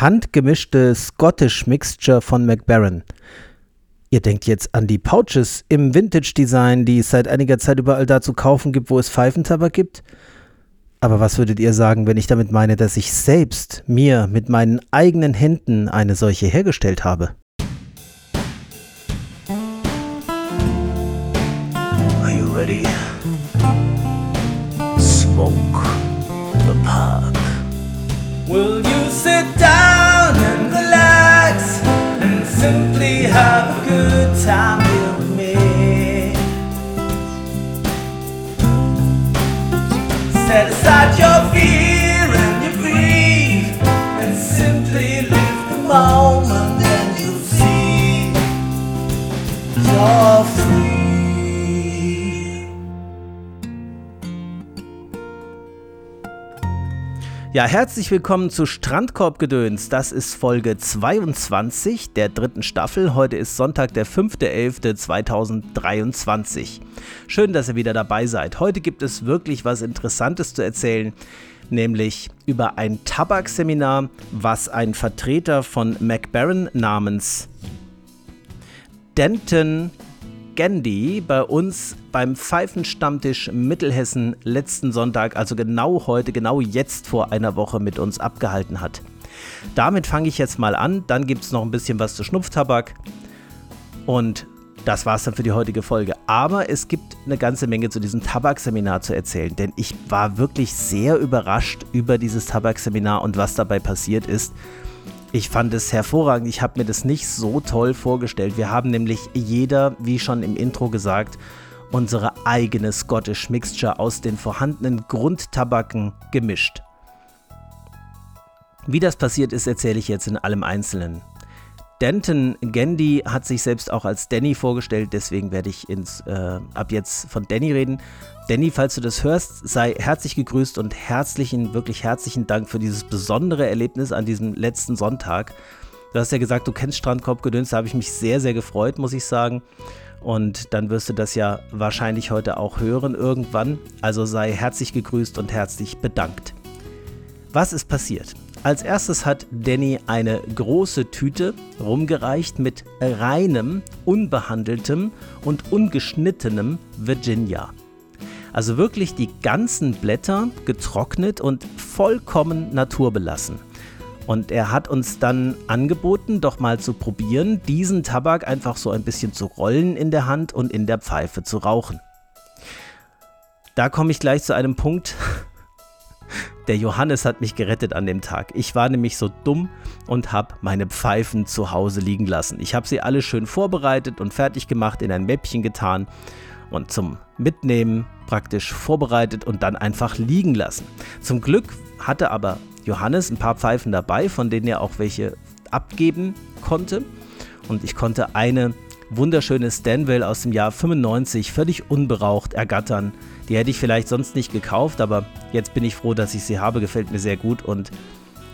handgemischte Scottish Mixture von McBaron. Ihr denkt jetzt an die Pouches im Vintage-Design, die es seit einiger Zeit überall da zu kaufen gibt, wo es Pfeifentabak gibt? Aber was würdet ihr sagen, wenn ich damit meine, dass ich selbst mir mit meinen eigenen Händen eine solche hergestellt habe? Are you ready? Smoke the pot. Will you down and relax and simply have a good time with me? Set aside your fear and your grief and simply live the moment and you'll see you're Ja, herzlich willkommen zu Strandkorbgedöns. Das ist Folge 22 der dritten Staffel. Heute ist Sonntag, der 5.11.2023. Schön, dass ihr wieder dabei seid. Heute gibt es wirklich was Interessantes zu erzählen, nämlich über ein Tabakseminar, was ein Vertreter von McBaron namens Denton Gandhi bei uns beim Pfeifenstammtisch Mittelhessen letzten Sonntag, also genau heute, genau jetzt vor einer Woche mit uns abgehalten hat. Damit fange ich jetzt mal an, dann gibt es noch ein bisschen was zu Schnupftabak und das war es dann für die heutige Folge. Aber es gibt eine ganze Menge zu diesem Tabakseminar zu erzählen, denn ich war wirklich sehr überrascht über dieses Tabakseminar und was dabei passiert ist. Ich fand es hervorragend. Ich habe mir das nicht so toll vorgestellt. Wir haben nämlich jeder, wie schon im Intro gesagt, unsere eigene Scottish Mixture aus den vorhandenen Grundtabaken gemischt. Wie das passiert ist, erzähle ich jetzt in allem Einzelnen. Denton Gandy hat sich selbst auch als Danny vorgestellt, deswegen werde ich ins, äh, ab jetzt von Danny reden. Danny, falls du das hörst, sei herzlich gegrüßt und herzlichen, wirklich herzlichen Dank für dieses besondere Erlebnis an diesem letzten Sonntag. Du hast ja gesagt, du kennst Strandkorbgedöns, da habe ich mich sehr, sehr gefreut, muss ich sagen. Und dann wirst du das ja wahrscheinlich heute auch hören irgendwann. Also sei herzlich gegrüßt und herzlich bedankt. Was ist passiert? Als erstes hat Danny eine große Tüte rumgereicht mit reinem, unbehandeltem und ungeschnittenem Virginia. Also wirklich die ganzen Blätter getrocknet und vollkommen naturbelassen. Und er hat uns dann angeboten, doch mal zu probieren, diesen Tabak einfach so ein bisschen zu rollen in der Hand und in der Pfeife zu rauchen. Da komme ich gleich zu einem Punkt, der Johannes hat mich gerettet an dem Tag. Ich war nämlich so dumm und habe meine Pfeifen zu Hause liegen lassen. Ich habe sie alle schön vorbereitet und fertig gemacht, in ein Mäppchen getan und zum Mitnehmen praktisch vorbereitet und dann einfach liegen lassen. Zum Glück hatte aber Johannes ein paar Pfeifen dabei, von denen er auch welche abgeben konnte. Und ich konnte eine wunderschöne Stanwell aus dem Jahr 95 völlig unberaucht ergattern die hätte ich vielleicht sonst nicht gekauft, aber jetzt bin ich froh, dass ich sie habe. Gefällt mir sehr gut und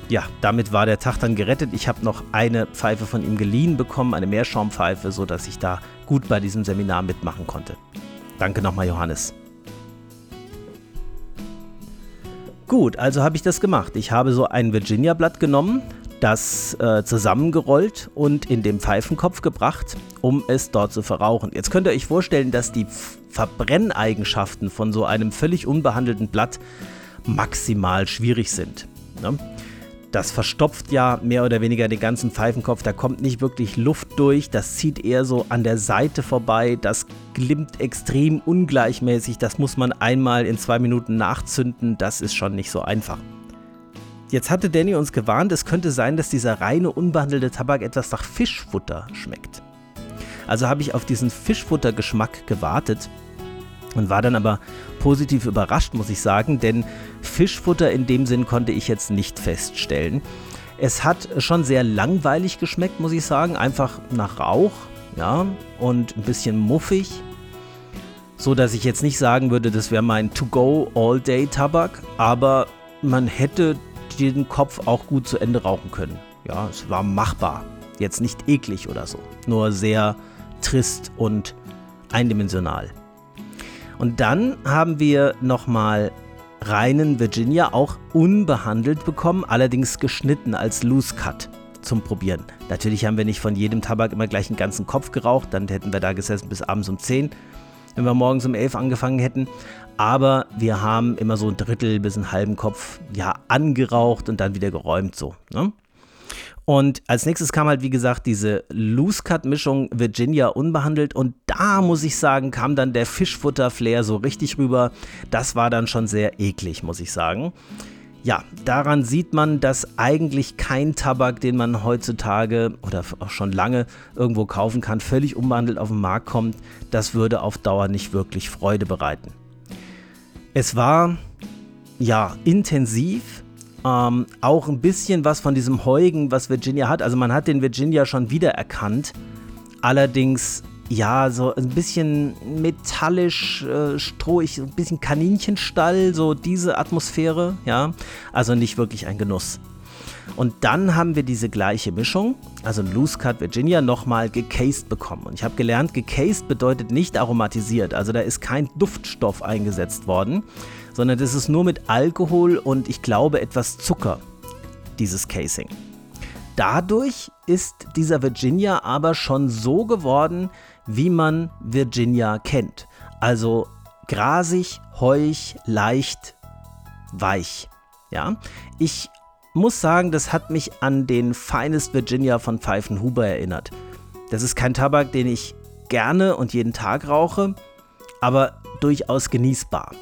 ja, damit war der Tag dann gerettet. Ich habe noch eine Pfeife von ihm geliehen bekommen, eine Meerschaumpfeife, sodass ich da gut bei diesem Seminar mitmachen konnte. Danke nochmal, Johannes. Gut, also habe ich das gemacht. Ich habe so ein Virginia-Blatt genommen, das äh, zusammengerollt und in den Pfeifenkopf gebracht, um es dort zu verrauchen. Jetzt könnt ihr euch vorstellen, dass die Verbrenneigenschaften von so einem völlig unbehandelten Blatt maximal schwierig sind. Ne? Das verstopft ja mehr oder weniger den ganzen Pfeifenkopf, da kommt nicht wirklich Luft durch, das zieht eher so an der Seite vorbei, das glimmt extrem ungleichmäßig, das muss man einmal in zwei Minuten nachzünden, das ist schon nicht so einfach. Jetzt hatte Danny uns gewarnt, es könnte sein, dass dieser reine, unbehandelte Tabak etwas nach Fischfutter schmeckt. Also habe ich auf diesen Fischfuttergeschmack gewartet und war dann aber positiv überrascht, muss ich sagen, denn Fischfutter in dem Sinn konnte ich jetzt nicht feststellen. Es hat schon sehr langweilig geschmeckt, muss ich sagen, einfach nach Rauch, ja, und ein bisschen muffig. So dass ich jetzt nicht sagen würde, das wäre mein To-Go All-Day Tabak, aber man hätte den Kopf auch gut zu Ende rauchen können. Ja, es war machbar. Jetzt nicht eklig oder so, nur sehr trist und eindimensional. Und dann haben wir nochmal reinen Virginia auch unbehandelt bekommen, allerdings geschnitten als Loose Cut zum Probieren. Natürlich haben wir nicht von jedem Tabak immer gleich einen ganzen Kopf geraucht, dann hätten wir da gesessen bis abends um 10, wenn wir morgens um 11 angefangen hätten. Aber wir haben immer so ein Drittel bis einen halben Kopf ja angeraucht und dann wieder geräumt so. Ne? Und als nächstes kam halt, wie gesagt, diese Loose Cut Mischung Virginia unbehandelt. Und da muss ich sagen, kam dann der Fischfutter-Flair so richtig rüber. Das war dann schon sehr eklig, muss ich sagen. Ja, daran sieht man, dass eigentlich kein Tabak, den man heutzutage oder auch schon lange irgendwo kaufen kann, völlig unbehandelt auf den Markt kommt. Das würde auf Dauer nicht wirklich Freude bereiten. Es war ja intensiv, ähm, auch ein bisschen was von diesem Heugen, was Virginia hat. Also man hat den Virginia schon wiedererkannt. Allerdings, ja, so ein bisschen metallisch, äh, strohig, ein bisschen Kaninchenstall, so diese Atmosphäre, ja. Also nicht wirklich ein Genuss. Und dann haben wir diese gleiche Mischung, also Loose Cut Virginia, nochmal gecased bekommen. Und ich habe gelernt, gecased bedeutet nicht aromatisiert. Also da ist kein Duftstoff eingesetzt worden, sondern das ist nur mit Alkohol und ich glaube etwas Zucker, dieses Casing. Dadurch ist dieser Virginia aber schon so geworden, wie man Virginia kennt. Also grasig, heuig, leicht, weich. Ja, ich muss sagen, das hat mich an den Finest Virginia von Pfeifenhuber erinnert. Das ist kein Tabak, den ich gerne und jeden Tag rauche, aber durchaus genießbar.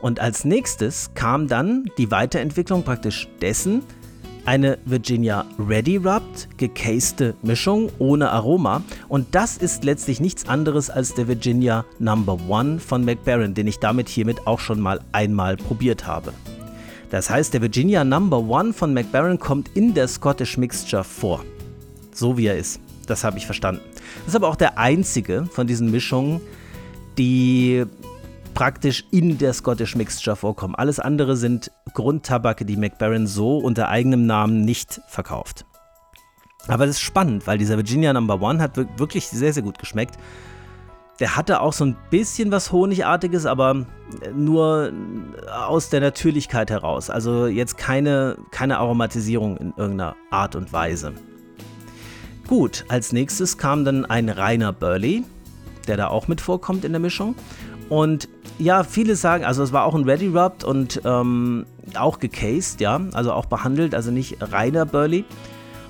Und als nächstes kam dann die Weiterentwicklung praktisch dessen, eine Virginia Ready Rubbed, gecaste Mischung ohne Aroma. Und das ist letztlich nichts anderes als der Virginia Number One von McBaron, den ich damit hiermit auch schon mal einmal probiert habe. Das heißt, der Virginia Number One von McBaron kommt in der Scottish Mixture vor. So wie er ist. Das habe ich verstanden. Das ist aber auch der einzige von diesen Mischungen, die praktisch in der Scottish Mixture vorkommen. Alles andere sind Grundtabake, die McBaron so unter eigenem Namen nicht verkauft. Aber das ist spannend, weil dieser Virginia Number One hat wirklich sehr, sehr gut geschmeckt. Der hatte auch so ein bisschen was Honigartiges, aber nur aus der Natürlichkeit heraus. Also jetzt keine, keine Aromatisierung in irgendeiner Art und Weise. Gut, als nächstes kam dann ein reiner Burley, der da auch mit vorkommt in der Mischung. Und ja, viele sagen, also es war auch ein Ready Rubbed und ähm, auch gecased, ja, also auch behandelt, also nicht reiner Burley.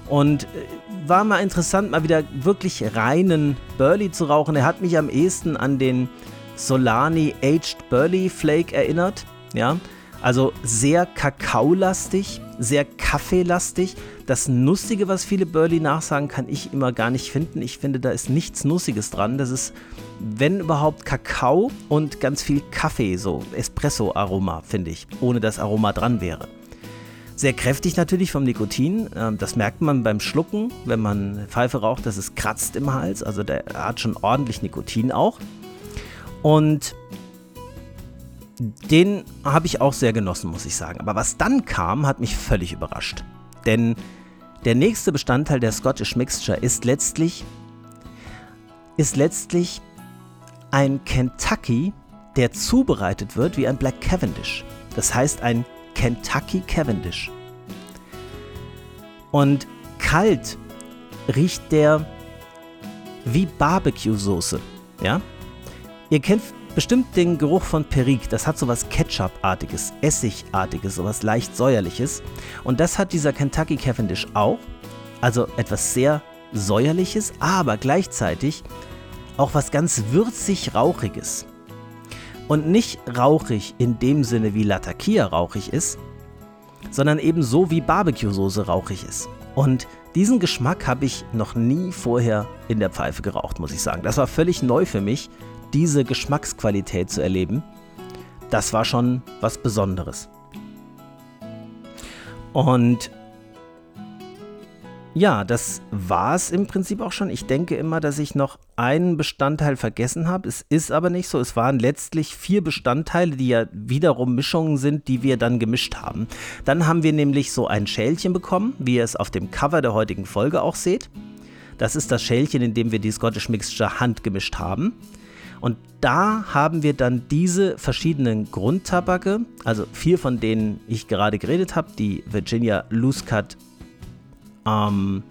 Und äh, war mal interessant, mal wieder wirklich reinen Burley zu rauchen. Er hat mich am ehesten an den Solani Aged Burley Flake erinnert, ja. Also sehr kakaolastig, sehr kaffeelastig. Das Nussige, was viele Burley nachsagen, kann ich immer gar nicht finden. Ich finde, da ist nichts Nussiges dran. Das ist, wenn überhaupt, Kakao und ganz viel Kaffee, so Espresso-Aroma, finde ich, ohne dass Aroma dran wäre. Sehr kräftig natürlich vom Nikotin. Ähm, das merkt man beim Schlucken, wenn man Pfeife raucht, dass es kratzt im Hals. Also der hat schon ordentlich Nikotin auch. Und den habe ich auch sehr genossen, muss ich sagen. Aber was dann kam, hat mich völlig überrascht. Denn der nächste Bestandteil der Scottish Mixture ist letztlich, ist letztlich ein Kentucky, der zubereitet wird wie ein Black Cavendish. Das heißt ein Kentucky Cavendish. Und kalt riecht der wie Barbecue-Soße. Ja? Ihr kennt bestimmt den Geruch von Perique. Das hat so was Ketchup-artiges, Essigartiges, so was leicht säuerliches. Und das hat dieser Kentucky Cavendish auch. Also etwas sehr säuerliches, aber gleichzeitig auch was ganz würzig rauchiges. Und nicht rauchig in dem Sinne wie Latakia rauchig ist, sondern eben so wie Barbecue-Soße rauchig ist. Und diesen Geschmack habe ich noch nie vorher in der Pfeife geraucht, muss ich sagen. Das war völlig neu für mich diese Geschmacksqualität zu erleben, das war schon was Besonderes. Und ja, das war es im Prinzip auch schon. Ich denke immer, dass ich noch einen Bestandteil vergessen habe. Es ist aber nicht so. Es waren letztlich vier Bestandteile, die ja wiederum Mischungen sind, die wir dann gemischt haben. Dann haben wir nämlich so ein Schälchen bekommen, wie ihr es auf dem Cover der heutigen Folge auch seht. Das ist das Schälchen, in dem wir die Scottish Mixture handgemischt haben. Und da haben wir dann diese verschiedenen Grundtabake, also vier von denen ich gerade geredet habe, die Virginia Loose Cut ähm,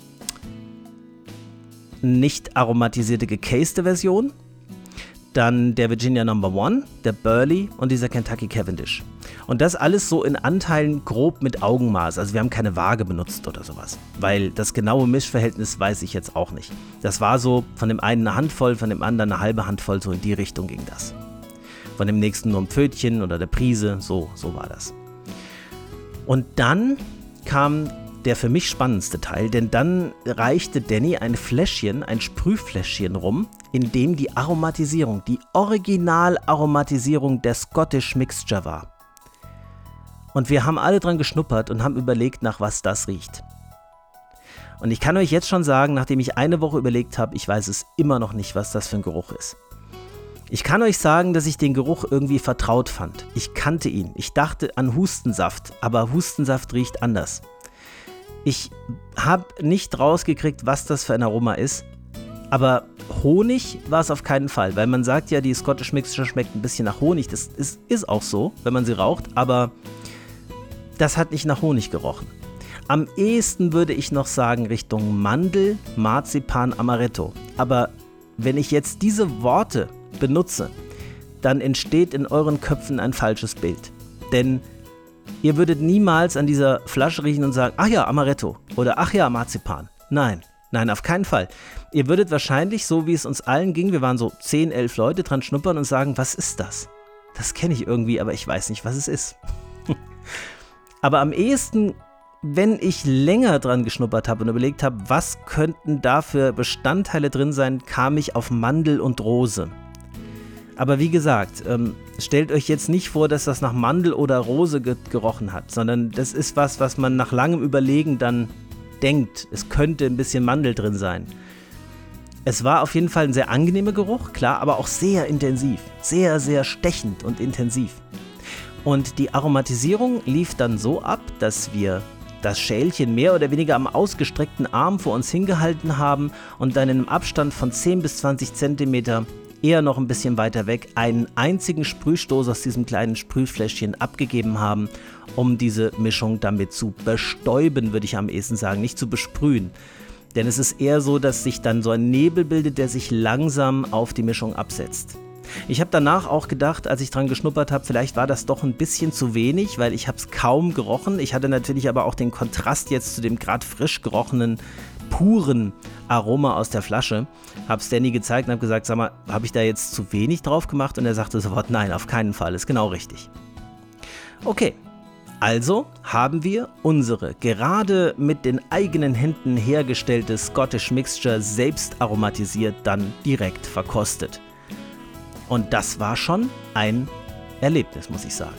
nicht aromatisierte gecaste Version, dann der Virginia Number One, der Burley und dieser Kentucky Cavendish. Und das alles so in Anteilen grob mit Augenmaß. Also wir haben keine Waage benutzt oder sowas. Weil das genaue Mischverhältnis weiß ich jetzt auch nicht. Das war so von dem einen eine Handvoll, von dem anderen eine halbe Handvoll, so in die Richtung ging das. Von dem nächsten nur ein Pfötchen oder der Prise, so, so war das. Und dann kam der für mich spannendste Teil, denn dann reichte Danny ein Fläschchen, ein Sprühfläschchen rum, in dem die Aromatisierung, die Original-Aromatisierung der Scottish Mixture war. Und wir haben alle dran geschnuppert und haben überlegt, nach was das riecht. Und ich kann euch jetzt schon sagen, nachdem ich eine Woche überlegt habe, ich weiß es immer noch nicht, was das für ein Geruch ist. Ich kann euch sagen, dass ich den Geruch irgendwie vertraut fand. Ich kannte ihn. Ich dachte an Hustensaft, aber Hustensaft riecht anders. Ich habe nicht rausgekriegt, was das für ein Aroma ist, aber Honig war es auf keinen Fall, weil man sagt ja, die Scottish Mixture schmeckt ein bisschen nach Honig. Das ist, ist auch so, wenn man sie raucht, aber das hat nicht nach Honig gerochen. Am ehesten würde ich noch sagen Richtung Mandel, Marzipan, Amaretto. Aber wenn ich jetzt diese Worte benutze, dann entsteht in euren Köpfen ein falsches Bild. Denn ihr würdet niemals an dieser Flasche riechen und sagen, ach ja, Amaretto oder ach ja, Marzipan. Nein, nein, auf keinen Fall. Ihr würdet wahrscheinlich, so wie es uns allen ging, wir waren so 10, 11 Leute dran schnuppern und sagen, was ist das? Das kenne ich irgendwie, aber ich weiß nicht, was es ist. Aber am ehesten, wenn ich länger dran geschnuppert habe und überlegt habe, was könnten da für Bestandteile drin sein, kam ich auf Mandel und Rose. Aber wie gesagt, ähm, stellt euch jetzt nicht vor, dass das nach Mandel oder Rose ge gerochen hat, sondern das ist was, was man nach langem Überlegen dann denkt. Es könnte ein bisschen Mandel drin sein. Es war auf jeden Fall ein sehr angenehmer Geruch, klar, aber auch sehr intensiv. Sehr, sehr stechend und intensiv. Und die Aromatisierung lief dann so ab, dass wir das Schälchen mehr oder weniger am ausgestreckten Arm vor uns hingehalten haben und dann in einem Abstand von 10 bis 20 Zentimeter, eher noch ein bisschen weiter weg, einen einzigen Sprühstoß aus diesem kleinen Sprühfläschchen abgegeben haben, um diese Mischung damit zu bestäuben, würde ich am ehesten sagen, nicht zu besprühen. Denn es ist eher so, dass sich dann so ein Nebel bildet, der sich langsam auf die Mischung absetzt. Ich habe danach auch gedacht, als ich dran geschnuppert habe, vielleicht war das doch ein bisschen zu wenig, weil ich habe es kaum gerochen. Ich hatte natürlich aber auch den Kontrast jetzt zu dem gerade frisch gerochenen puren Aroma aus der Flasche. Habe es gezeigt und habe gesagt, sag mal, habe ich da jetzt zu wenig drauf gemacht? Und er sagte sofort, nein, auf keinen Fall, ist genau richtig. Okay, also haben wir unsere gerade mit den eigenen Händen hergestellte Scottish Mixture selbst aromatisiert dann direkt verkostet. Und das war schon ein Erlebnis, muss ich sagen.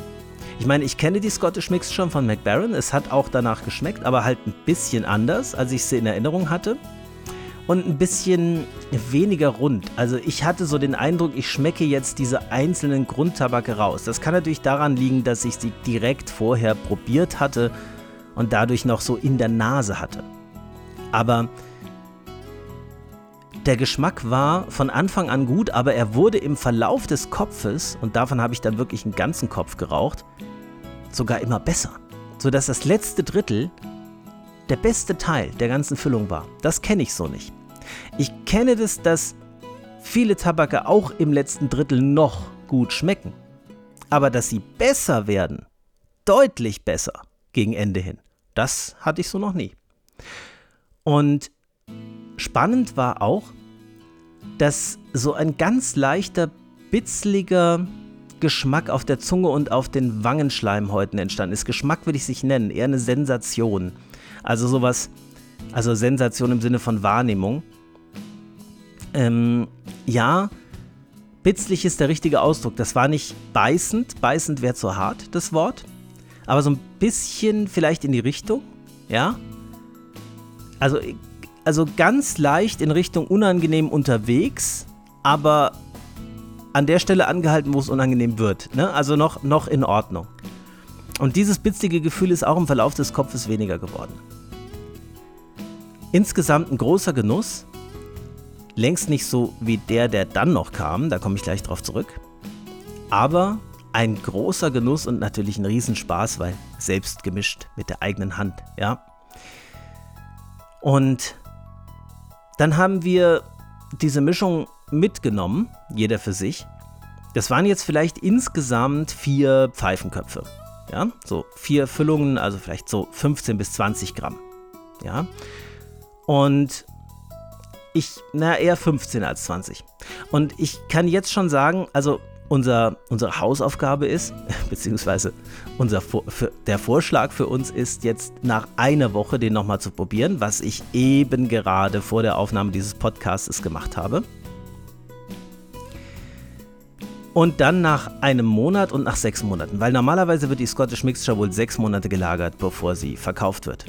Ich meine, ich kenne die Scottish Mix schon von McBaron. Es hat auch danach geschmeckt, aber halt ein bisschen anders, als ich sie in Erinnerung hatte. Und ein bisschen weniger rund. Also ich hatte so den Eindruck, ich schmecke jetzt diese einzelnen Grundtabake raus. Das kann natürlich daran liegen, dass ich sie direkt vorher probiert hatte und dadurch noch so in der Nase hatte. Aber der Geschmack war von Anfang an gut, aber er wurde im Verlauf des Kopfes, und davon habe ich dann wirklich einen ganzen Kopf geraucht, sogar immer besser. Sodass das letzte Drittel der beste Teil der ganzen Füllung war. Das kenne ich so nicht. Ich kenne das, dass viele Tabake auch im letzten Drittel noch gut schmecken. Aber dass sie besser werden, deutlich besser gegen Ende hin, das hatte ich so noch nie. Und spannend war auch, dass so ein ganz leichter, bitzliger Geschmack auf der Zunge und auf den Wangenschleimhäuten entstanden ist. Geschmack würde ich sich nennen, eher eine Sensation. Also sowas, also Sensation im Sinne von Wahrnehmung. Ähm, ja, bitzlig ist der richtige Ausdruck. Das war nicht beißend, beißend wäre zu hart, das Wort. Aber so ein bisschen vielleicht in die Richtung, ja. Also also ganz leicht in Richtung unangenehm unterwegs, aber an der Stelle angehalten, wo es unangenehm wird. Ne? Also noch, noch in Ordnung. Und dieses bitzige Gefühl ist auch im Verlauf des Kopfes weniger geworden. Insgesamt ein großer Genuss. Längst nicht so wie der, der dann noch kam, da komme ich gleich drauf zurück. Aber ein großer Genuss und natürlich ein Riesenspaß, weil selbst gemischt mit der eigenen Hand, ja. Und dann haben wir diese Mischung mitgenommen, jeder für sich. Das waren jetzt vielleicht insgesamt vier Pfeifenköpfe. Ja, so vier Füllungen, also vielleicht so 15 bis 20 Gramm. Ja. Und ich, na, eher 15 als 20. Und ich kann jetzt schon sagen, also unser, unsere Hausaufgabe ist, beziehungsweise unser, der Vorschlag für uns ist, jetzt nach einer Woche den nochmal zu probieren, was ich eben gerade vor der Aufnahme dieses Podcasts gemacht habe. Und dann nach einem Monat und nach sechs Monaten, weil normalerweise wird die Scottish Mixture wohl sechs Monate gelagert, bevor sie verkauft wird.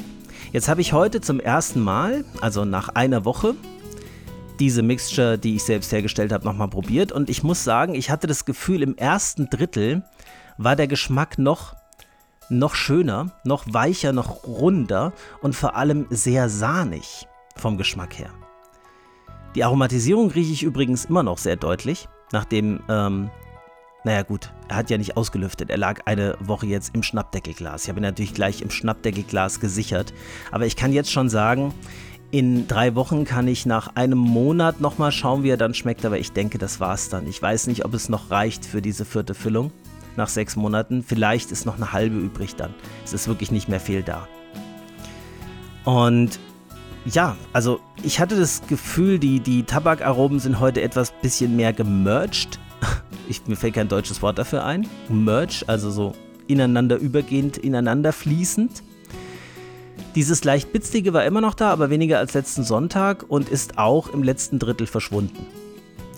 Jetzt habe ich heute zum ersten Mal, also nach einer Woche, diese Mixture, die ich selbst hergestellt habe, nochmal probiert. Und ich muss sagen, ich hatte das Gefühl, im ersten Drittel war der Geschmack noch, noch schöner, noch weicher, noch runder und vor allem sehr sahnig vom Geschmack her. Die Aromatisierung rieche ich übrigens immer noch sehr deutlich, nachdem, ähm, naja gut, er hat ja nicht ausgelüftet. Er lag eine Woche jetzt im Schnappdeckelglas. Ich habe ihn natürlich gleich im Schnappdeckelglas gesichert. Aber ich kann jetzt schon sagen, in drei Wochen kann ich nach einem Monat nochmal schauen, wie er dann schmeckt, aber ich denke, das war's dann. Ich weiß nicht, ob es noch reicht für diese vierte Füllung nach sechs Monaten. Vielleicht ist noch eine halbe übrig dann. Es ist wirklich nicht mehr viel da. Und ja, also ich hatte das Gefühl, die, die Tabakaromen sind heute etwas bisschen mehr gemerged. Ich, mir fällt kein deutsches Wort dafür ein. Merge, also so ineinander übergehend, ineinander fließend. Dieses leicht bitzige war immer noch da, aber weniger als letzten Sonntag und ist auch im letzten Drittel verschwunden.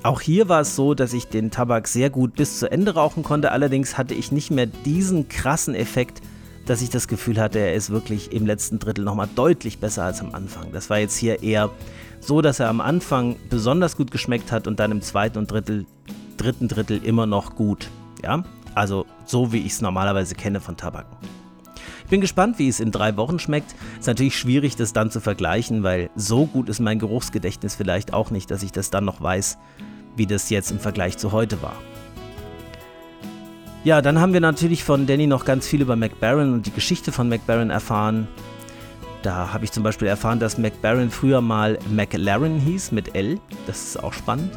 Auch hier war es so, dass ich den Tabak sehr gut bis zu Ende rauchen konnte, allerdings hatte ich nicht mehr diesen krassen Effekt, dass ich das Gefühl hatte, er ist wirklich im letzten Drittel nochmal deutlich besser als am Anfang. Das war jetzt hier eher so, dass er am Anfang besonders gut geschmeckt hat und dann im zweiten und Drittel, dritten Drittel immer noch gut. Ja, also so wie ich es normalerweise kenne von Tabaken bin gespannt, wie es in drei Wochen schmeckt. Ist natürlich schwierig, das dann zu vergleichen, weil so gut ist mein Geruchsgedächtnis vielleicht auch nicht, dass ich das dann noch weiß, wie das jetzt im Vergleich zu heute war. Ja, dann haben wir natürlich von Danny noch ganz viel über McBaron und die Geschichte von McBaron erfahren. Da habe ich zum Beispiel erfahren, dass McBaron früher mal McLaren hieß mit L. Das ist auch spannend.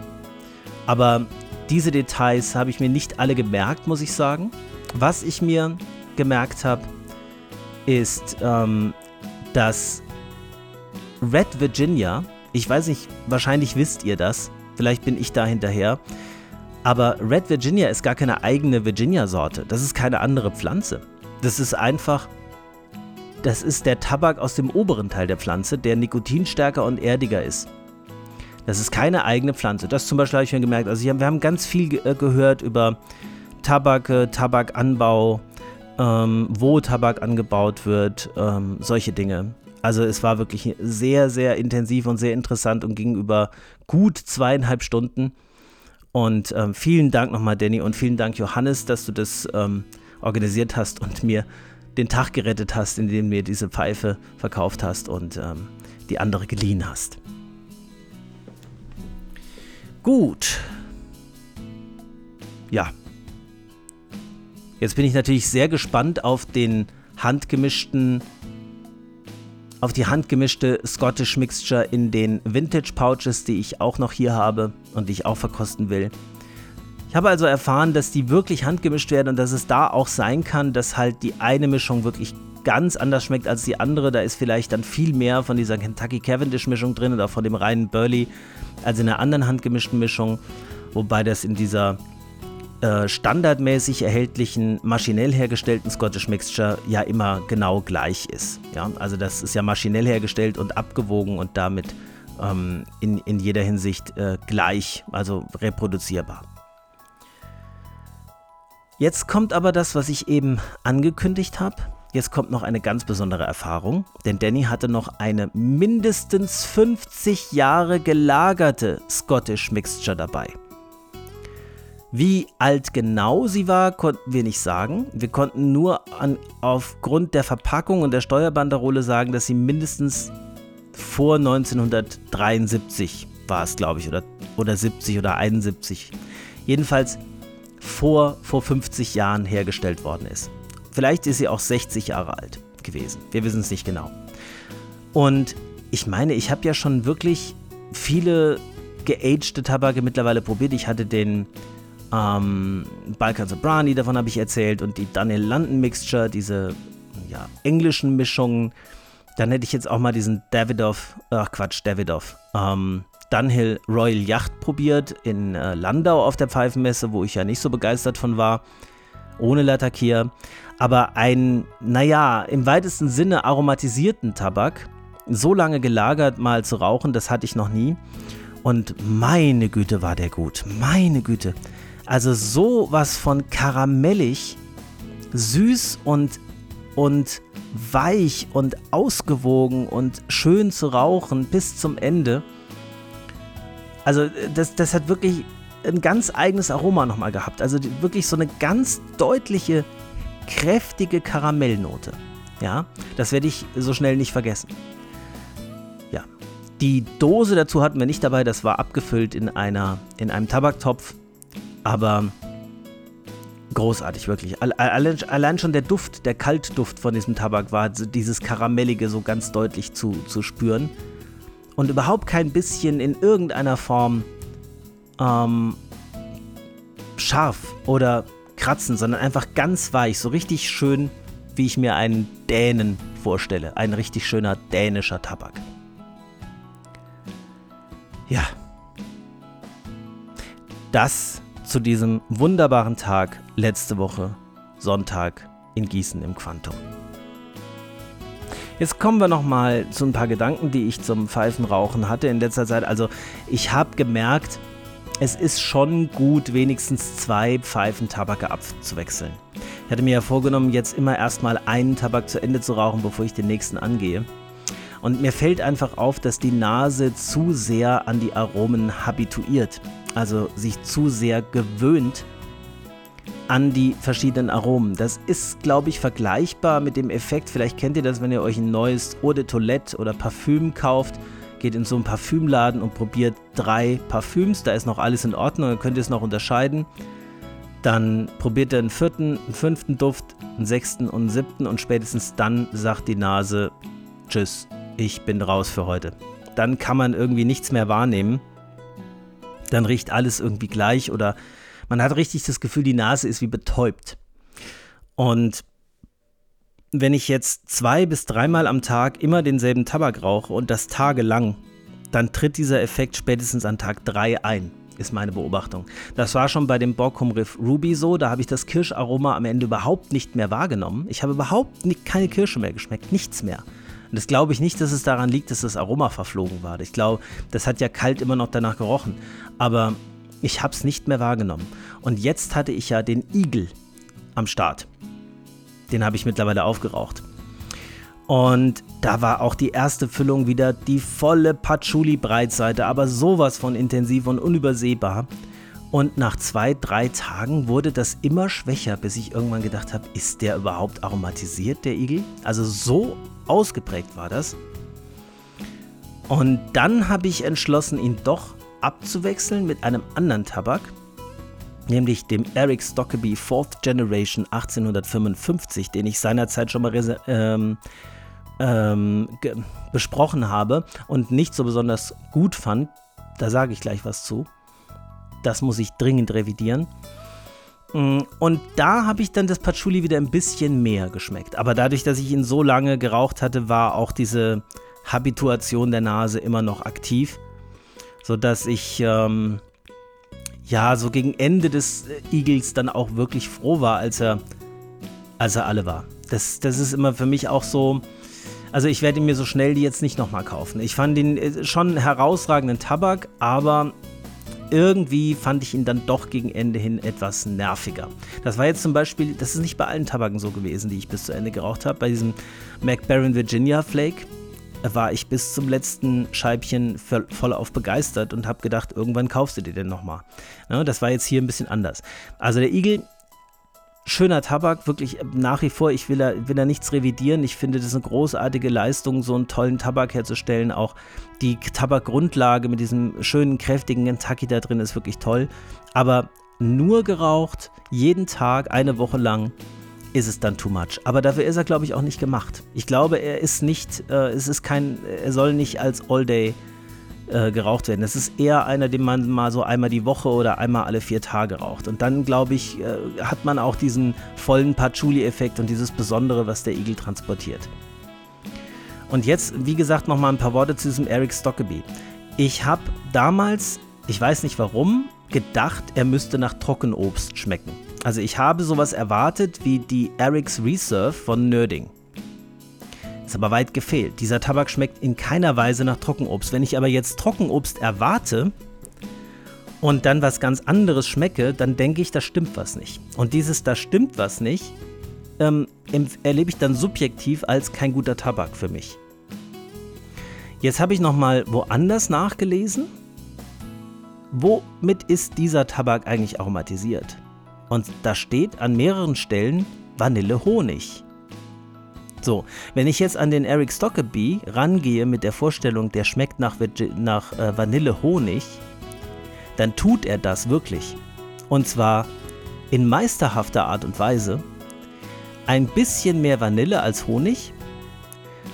Aber diese Details habe ich mir nicht alle gemerkt, muss ich sagen. Was ich mir gemerkt habe, ist, ähm, dass Red Virginia, ich weiß nicht, wahrscheinlich wisst ihr das, vielleicht bin ich da hinterher, aber Red Virginia ist gar keine eigene Virginia-Sorte. Das ist keine andere Pflanze. Das ist einfach, das ist der Tabak aus dem oberen Teil der Pflanze, der nikotinstärker und erdiger ist. Das ist keine eigene Pflanze. Das zum Beispiel habe ich mir gemerkt. Also wir haben ganz viel ge äh, gehört über Tabak, Tabakanbau, ähm, wo Tabak angebaut wird, ähm, solche Dinge. Also es war wirklich sehr, sehr intensiv und sehr interessant und ging über gut zweieinhalb Stunden. Und ähm, vielen Dank nochmal, Danny, und vielen Dank, Johannes, dass du das ähm, organisiert hast und mir den Tag gerettet hast, indem du mir diese Pfeife verkauft hast und ähm, die andere geliehen hast. Gut. Ja, Jetzt bin ich natürlich sehr gespannt auf den handgemischten, auf die handgemischte Scottish Mixture in den Vintage Pouches, die ich auch noch hier habe und die ich auch verkosten will. Ich habe also erfahren, dass die wirklich handgemischt werden und dass es da auch sein kann, dass halt die eine Mischung wirklich ganz anders schmeckt als die andere. Da ist vielleicht dann viel mehr von dieser Kentucky Cavendish Mischung drin oder von dem reinen Burley als in der anderen handgemischten Mischung. Wobei das in dieser äh, standardmäßig erhältlichen, maschinell hergestellten Scottish Mixture ja immer genau gleich ist. Ja? Also das ist ja maschinell hergestellt und abgewogen und damit ähm, in, in jeder Hinsicht äh, gleich, also reproduzierbar. Jetzt kommt aber das, was ich eben angekündigt habe. Jetzt kommt noch eine ganz besondere Erfahrung, denn Danny hatte noch eine mindestens 50 Jahre gelagerte Scottish Mixture dabei. Wie alt genau sie war, konnten wir nicht sagen. Wir konnten nur an, aufgrund der Verpackung und der Steuerbanderole sagen, dass sie mindestens vor 1973 war es, glaube ich, oder, oder 70 oder 71. Jedenfalls vor, vor 50 Jahren hergestellt worden ist. Vielleicht ist sie auch 60 Jahre alt gewesen. Wir wissen es nicht genau. Und ich meine, ich habe ja schon wirklich viele geagte Tabake mittlerweile probiert. Ich hatte den ähm, Balkan Sobrani, davon habe ich erzählt, und die Daniel London Mixture, diese ja, englischen Mischungen. Dann hätte ich jetzt auch mal diesen Davidoff, ach Quatsch, Davidoff, ähm, Dunhill Royal Yacht probiert in äh, Landau auf der Pfeifenmesse, wo ich ja nicht so begeistert von war, ohne Latakier. Aber ein, naja, im weitesten Sinne aromatisierten Tabak, so lange gelagert mal zu rauchen, das hatte ich noch nie. Und meine Güte war der gut, meine Güte. Also sowas von karamellig, süß und, und weich und ausgewogen und schön zu rauchen bis zum Ende. Also das, das hat wirklich ein ganz eigenes Aroma nochmal gehabt. Also wirklich so eine ganz deutliche, kräftige Karamellnote. Ja, das werde ich so schnell nicht vergessen. Ja, die Dose dazu hatten wir nicht dabei. Das war abgefüllt in, einer, in einem Tabaktopf. Aber großartig, wirklich. Allein, schon der Duft, der Kaltduft von diesem Tabak war dieses Karamellige so ganz deutlich zu, zu spüren und überhaupt kein bisschen in irgendeiner Form ähm, scharf oder kratzen, sondern einfach ganz weich, so richtig schön, wie ich mir einen Dänen vorstelle. Ein richtig schöner dänischer Tabak. Ja. Das zu diesem wunderbaren Tag letzte Woche, Sonntag in Gießen im Quantum. Jetzt kommen wir nochmal zu ein paar Gedanken, die ich zum Pfeifenrauchen hatte in letzter Zeit. Also ich habe gemerkt, es ist schon gut, wenigstens zwei Pfeifen Tabak abzuwechseln. Ich hatte mir ja vorgenommen, jetzt immer erstmal einen Tabak zu Ende zu rauchen, bevor ich den nächsten angehe. Und mir fällt einfach auf, dass die Nase zu sehr an die Aromen habituiert, also sich zu sehr gewöhnt an die verschiedenen Aromen. Das ist, glaube ich, vergleichbar mit dem Effekt, vielleicht kennt ihr das, wenn ihr euch ein neues Eau de Toilette oder Parfüm kauft, geht in so einen Parfümladen und probiert drei Parfüms, da ist noch alles in Ordnung, dann könnt ihr es noch unterscheiden. Dann probiert ihr einen vierten, einen fünften Duft, einen sechsten und einen siebten und spätestens dann sagt die Nase, tschüss, ich bin raus für heute. Dann kann man irgendwie nichts mehr wahrnehmen. Dann riecht alles irgendwie gleich oder man hat richtig das Gefühl, die Nase ist wie betäubt. Und wenn ich jetzt zwei bis dreimal am Tag immer denselben Tabak rauche und das tagelang, dann tritt dieser Effekt spätestens an Tag 3 ein, ist meine Beobachtung. Das war schon bei dem Borkum Riff Ruby so, da habe ich das Kirscharoma am Ende überhaupt nicht mehr wahrgenommen. Ich habe überhaupt nicht, keine Kirsche mehr geschmeckt, nichts mehr. Und das glaube ich nicht, dass es daran liegt, dass das Aroma verflogen war. Ich glaube, das hat ja kalt immer noch danach gerochen. Aber ich habe es nicht mehr wahrgenommen. Und jetzt hatte ich ja den Igel am Start. Den habe ich mittlerweile aufgeraucht. Und da war auch die erste Füllung wieder die volle Patchouli-Breitseite, aber sowas von intensiv und unübersehbar. Und nach zwei, drei Tagen wurde das immer schwächer, bis ich irgendwann gedacht habe, ist der überhaupt aromatisiert, der Igel? Also so ausgeprägt war das. Und dann habe ich entschlossen, ihn doch abzuwechseln mit einem anderen Tabak, nämlich dem Eric Stockeby Fourth Generation 1855, den ich seinerzeit schon mal ähm, ähm, besprochen habe und nicht so besonders gut fand. Da sage ich gleich was zu. Das muss ich dringend revidieren. Mm, und da habe ich dann das Patchouli wieder ein bisschen mehr geschmeckt. Aber dadurch, dass ich ihn so lange geraucht hatte, war auch diese Habituation der Nase immer noch aktiv sodass ich ähm, ja so gegen Ende des Eagles dann auch wirklich froh war, als er, als er alle war. Das, das ist immer für mich auch so. Also ich werde mir so schnell die jetzt nicht nochmal kaufen. Ich fand ihn äh, schon einen herausragenden Tabak, aber irgendwie fand ich ihn dann doch gegen Ende hin etwas nerviger. Das war jetzt zum Beispiel, das ist nicht bei allen Tabaken so gewesen, die ich bis zu Ende geraucht habe. Bei diesem McBaron Virginia Flake, war ich bis zum letzten Scheibchen voll auf begeistert und habe gedacht, irgendwann kaufst du dir den nochmal. Ja, das war jetzt hier ein bisschen anders. Also der Igel schöner Tabak, wirklich nach wie vor, ich will da, will da nichts revidieren. Ich finde, das ist eine großartige Leistung, so einen tollen Tabak herzustellen. Auch die Tabakgrundlage mit diesem schönen, kräftigen Kentucky da drin ist wirklich toll. Aber nur geraucht, jeden Tag, eine Woche lang, ist es dann too much. Aber dafür ist er, glaube ich, auch nicht gemacht. Ich glaube, er ist nicht, äh, es ist kein, er soll nicht als All-Day äh, geraucht werden. Es ist eher einer, den man mal so einmal die Woche oder einmal alle vier Tage raucht. Und dann, glaube ich, äh, hat man auch diesen vollen Patchouli-Effekt und dieses Besondere, was der Igel transportiert. Und jetzt, wie gesagt, nochmal ein paar Worte zu diesem Eric Stockeby. Ich habe damals, ich weiß nicht warum, gedacht, er müsste nach Trockenobst schmecken. Also ich habe sowas erwartet wie die Eric's Reserve von Nerding. Ist aber weit gefehlt. Dieser Tabak schmeckt in keiner Weise nach Trockenobst. Wenn ich aber jetzt Trockenobst erwarte und dann was ganz anderes schmecke, dann denke ich, da stimmt was nicht. Und dieses da stimmt was nicht, ähm, erlebe ich dann subjektiv als kein guter Tabak für mich. Jetzt habe ich nochmal woanders nachgelesen. Womit ist dieser Tabak eigentlich aromatisiert? Und da steht an mehreren Stellen Vanille-Honig. So, wenn ich jetzt an den Eric Stockeby rangehe mit der Vorstellung, der schmeckt nach, nach äh, Vanille-Honig, dann tut er das wirklich. Und zwar in meisterhafter Art und Weise. Ein bisschen mehr Vanille als Honig,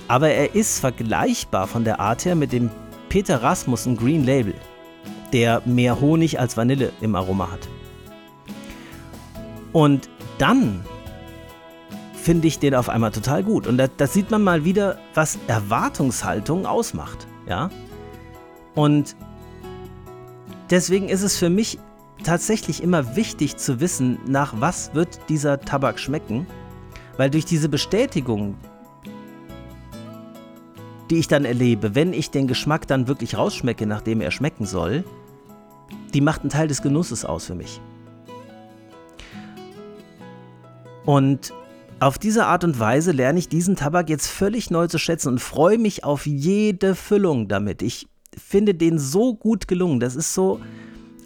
aber er ist vergleichbar von der Art her mit dem Peter Rasmussen Green Label, der mehr Honig als Vanille im Aroma hat. Und dann finde ich den auf einmal total gut. Und da, da sieht man mal wieder, was Erwartungshaltung ausmacht. Ja. Und deswegen ist es für mich tatsächlich immer wichtig zu wissen, nach was wird dieser Tabak schmecken. Weil durch diese Bestätigung, die ich dann erlebe, wenn ich den Geschmack dann wirklich rausschmecke, nachdem er schmecken soll, die macht einen Teil des Genusses aus für mich. Und auf diese Art und Weise lerne ich diesen Tabak jetzt völlig neu zu schätzen und freue mich auf jede Füllung damit. Ich finde den so gut gelungen. Das ist so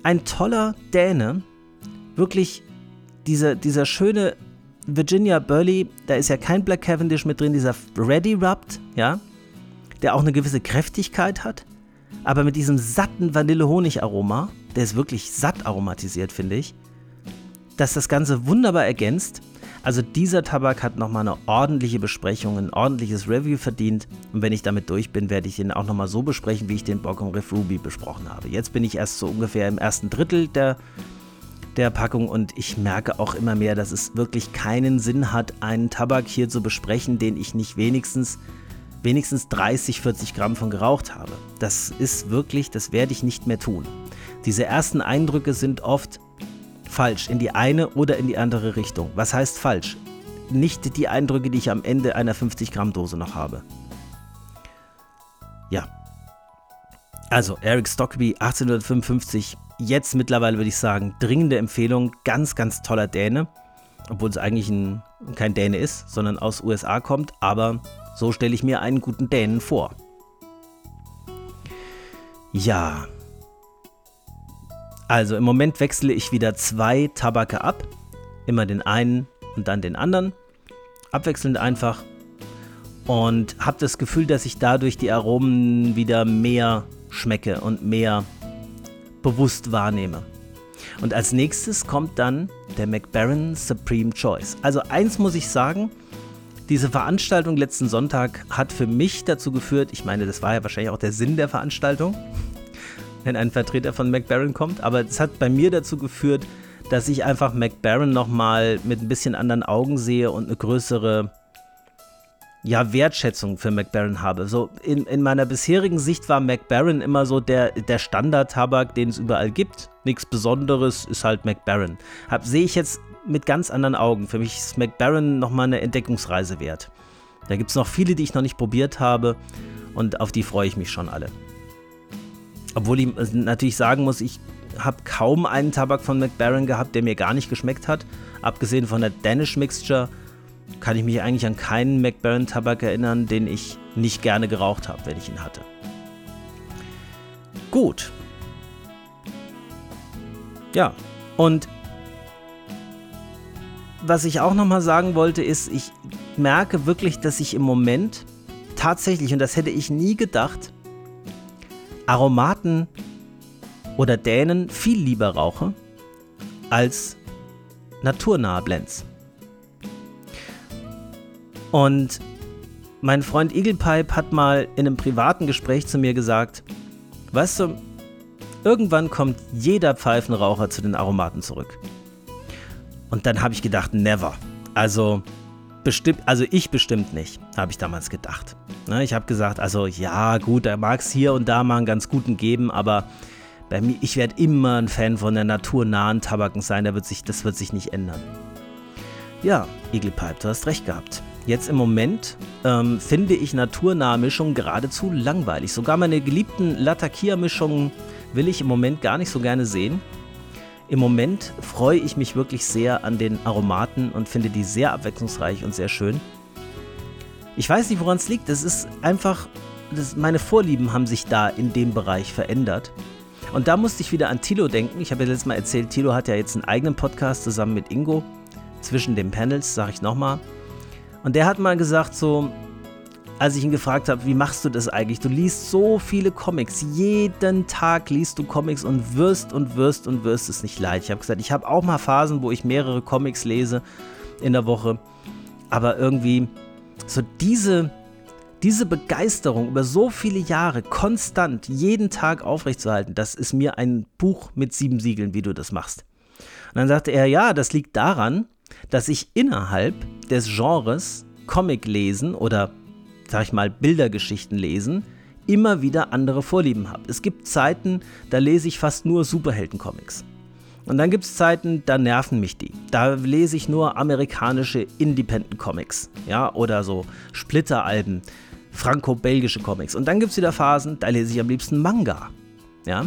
ein toller Däne. Wirklich dieser, dieser schöne Virginia Burley, da ist ja kein Black Cavendish mit drin, dieser Ready Rubbed, ja, der auch eine gewisse Kräftigkeit hat, aber mit diesem satten Vanille-Honig-Aroma, der ist wirklich satt aromatisiert, finde ich, dass das Ganze wunderbar ergänzt also dieser Tabak hat nochmal eine ordentliche Besprechung, ein ordentliches Review verdient. Und wenn ich damit durch bin, werde ich ihn auch nochmal so besprechen, wie ich den Bockon Riff Ruby besprochen habe. Jetzt bin ich erst so ungefähr im ersten Drittel der, der Packung und ich merke auch immer mehr, dass es wirklich keinen Sinn hat, einen Tabak hier zu besprechen, den ich nicht wenigstens wenigstens 30, 40 Gramm von geraucht habe. Das ist wirklich, das werde ich nicht mehr tun. Diese ersten Eindrücke sind oft falsch in die eine oder in die andere Richtung. Was heißt falsch? Nicht die Eindrücke, die ich am Ende einer 50 Gramm Dose noch habe. Ja. Also Eric Stockby 1855, jetzt mittlerweile würde ich sagen, dringende Empfehlung, ganz, ganz toller Däne, obwohl es eigentlich ein, kein Däne ist, sondern aus USA kommt, aber so stelle ich mir einen guten Dänen vor. Ja, also im Moment wechsle ich wieder zwei Tabake ab. Immer den einen und dann den anderen. Abwechselnd einfach. Und habe das Gefühl, dass ich dadurch die Aromen wieder mehr schmecke und mehr bewusst wahrnehme. Und als nächstes kommt dann der McBaron Supreme Choice. Also eins muss ich sagen, diese Veranstaltung letzten Sonntag hat für mich dazu geführt, ich meine, das war ja wahrscheinlich auch der Sinn der Veranstaltung, wenn ein Vertreter von McBaron kommt, aber es hat bei mir dazu geführt, dass ich einfach McBaron nochmal mit ein bisschen anderen Augen sehe und eine größere ja, Wertschätzung für McBaron habe. So in, in meiner bisherigen Sicht war McBaron immer so der, der Standard-Tabak, den es überall gibt. Nichts Besonderes ist halt McBaron. Sehe ich jetzt mit ganz anderen Augen. Für mich ist McBaron nochmal eine Entdeckungsreise wert. Da gibt es noch viele, die ich noch nicht probiert habe und auf die freue ich mich schon alle. Obwohl ich äh, natürlich sagen muss, ich habe kaum einen Tabak von McBaron gehabt, der mir gar nicht geschmeckt hat. Abgesehen von der Danish Mixture kann ich mich eigentlich an keinen McBaron Tabak erinnern, den ich nicht gerne geraucht habe, wenn ich ihn hatte. Gut. Ja, und was ich auch nochmal sagen wollte, ist, ich merke wirklich, dass ich im Moment tatsächlich, und das hätte ich nie gedacht, Aromaten oder Dänen viel lieber rauche als naturnahe Blends. Und mein Freund Eaglepipe hat mal in einem privaten Gespräch zu mir gesagt, weißt du, irgendwann kommt jeder Pfeifenraucher zu den Aromaten zurück. Und dann habe ich gedacht, never. Also bestimmt, also ich bestimmt nicht, habe ich damals gedacht. Ne, ich habe gesagt, also ja, gut, da mag es hier und da mal einen ganz guten geben, aber bei mir, ich werde immer ein Fan von der naturnahen Tabaken sein, da wird sich, das wird sich nicht ändern. Ja, Eagle Pipe, du hast recht gehabt. Jetzt im Moment ähm, finde ich naturnahe Mischungen geradezu langweilig. Sogar meine geliebten Latakia-Mischungen will ich im Moment gar nicht so gerne sehen. Im Moment freue ich mich wirklich sehr an den Aromaten und finde die sehr abwechslungsreich und sehr schön. Ich weiß nicht, woran es liegt. Das ist einfach, das, meine Vorlieben haben sich da in dem Bereich verändert. Und da musste ich wieder an Tilo denken. Ich habe ja letztes Mal erzählt, Tilo hat ja jetzt einen eigenen Podcast zusammen mit Ingo. Zwischen den Panels, sage ich nochmal. Und der hat mal gesagt, so, als ich ihn gefragt habe, wie machst du das eigentlich? Du liest so viele Comics. Jeden Tag liest du Comics und wirst und wirst und wirst es nicht leid. Ich habe gesagt, ich habe auch mal Phasen, wo ich mehrere Comics lese in der Woche. Aber irgendwie so diese, diese Begeisterung über so viele Jahre konstant jeden Tag aufrechtzuerhalten, das ist mir ein Buch mit sieben Siegeln, wie du das machst. Und dann sagte er, ja, das liegt daran, dass ich innerhalb des Genres Comic lesen oder sag ich mal, Bildergeschichten lesen, immer wieder andere Vorlieben habe. Es gibt Zeiten, da lese ich fast nur Superhelden-Comics. Und dann gibt es Zeiten, da nerven mich die. Da lese ich nur amerikanische Independent Comics, ja, oder so Splitteralben, franco-belgische Comics. Und dann gibt es wieder Phasen, da lese ich am liebsten Manga, ja.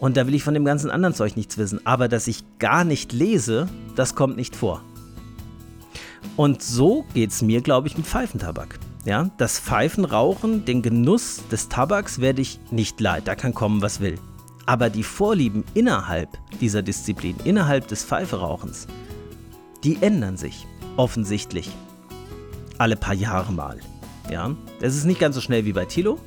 Und da will ich von dem ganzen anderen Zeug nichts wissen. Aber dass ich gar nicht lese, das kommt nicht vor. Und so geht es mir, glaube ich, mit Pfeifentabak. Ja, das Pfeifenrauchen, den Genuss des Tabaks werde ich nicht leid, da kann kommen, was will. Aber die Vorlieben innerhalb dieser Disziplin, innerhalb des Pfeiferauchens, die ändern sich offensichtlich alle paar Jahre mal. Ja, das ist nicht ganz so schnell wie bei Tilo